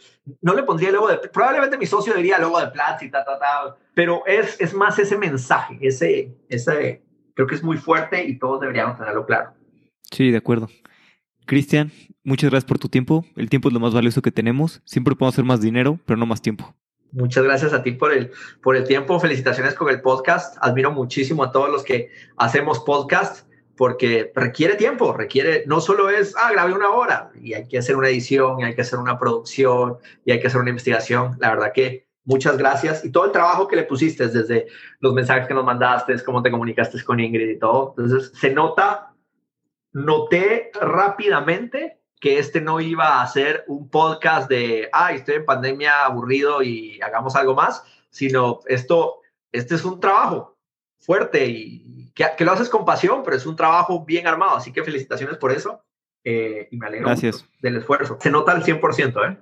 Speaker 1: No le pondría el logo de, probablemente mi socio diría logo de Platzi, y ta, ta, ta, pero es, es más ese mensaje, ese, ese, creo que es muy fuerte y todos deberíamos tenerlo claro.
Speaker 3: Sí, de acuerdo. Cristian, muchas gracias por tu tiempo. El tiempo es lo más valioso que tenemos. Siempre podemos hacer más dinero, pero no más tiempo.
Speaker 1: Muchas gracias a ti por el, por el tiempo. Felicitaciones con el podcast. Admiro muchísimo a todos los que hacemos podcast porque requiere tiempo, requiere, no solo es, ah, grabé una hora y hay que hacer una edición, y hay que hacer una producción y hay que hacer una investigación. La verdad que muchas gracias y todo el trabajo que le pusiste desde los mensajes que nos mandaste, cómo te comunicaste con Ingrid y todo. Entonces se nota noté rápidamente que este no iba a ser un podcast de, ay, estoy en pandemia aburrido y hagamos algo más, sino esto, este es un trabajo. fuerte y que, lo haces con pasión, pero es un trabajo bien armado, así que felicitaciones por eso eh, y me alegro
Speaker 3: gracias.
Speaker 1: del esfuerzo. Se nota al 100%, ¿eh?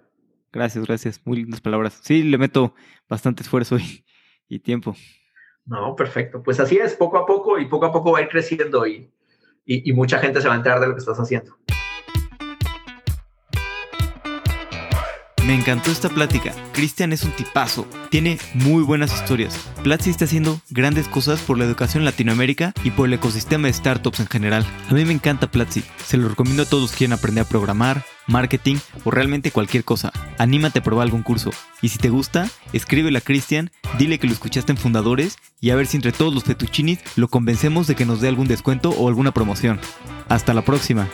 Speaker 3: Gracias, gracias. Muy lindas palabras. Sí, le meto bastante esfuerzo y, tiempo.
Speaker 1: No, perfecto. Pues así es, poco a poco y poco a poco va a ir creciendo y, y mucha gente se va a enterar de lo que estás haciendo.
Speaker 3: Me encantó esta plática. Cristian es un tipazo. Tiene muy buenas historias. Platzi está haciendo grandes cosas por la educación en Latinoamérica y por el ecosistema de startups en general. A mí me encanta Platzi. Se lo recomiendo a todos quieran aprender a programar, marketing o realmente cualquier cosa. Anímate a probar algún curso. Y si te gusta, escríbele a Cristian, dile que lo escuchaste en Fundadores y a ver si entre todos los fetuchinis lo convencemos de que nos dé algún descuento o alguna promoción. Hasta la próxima.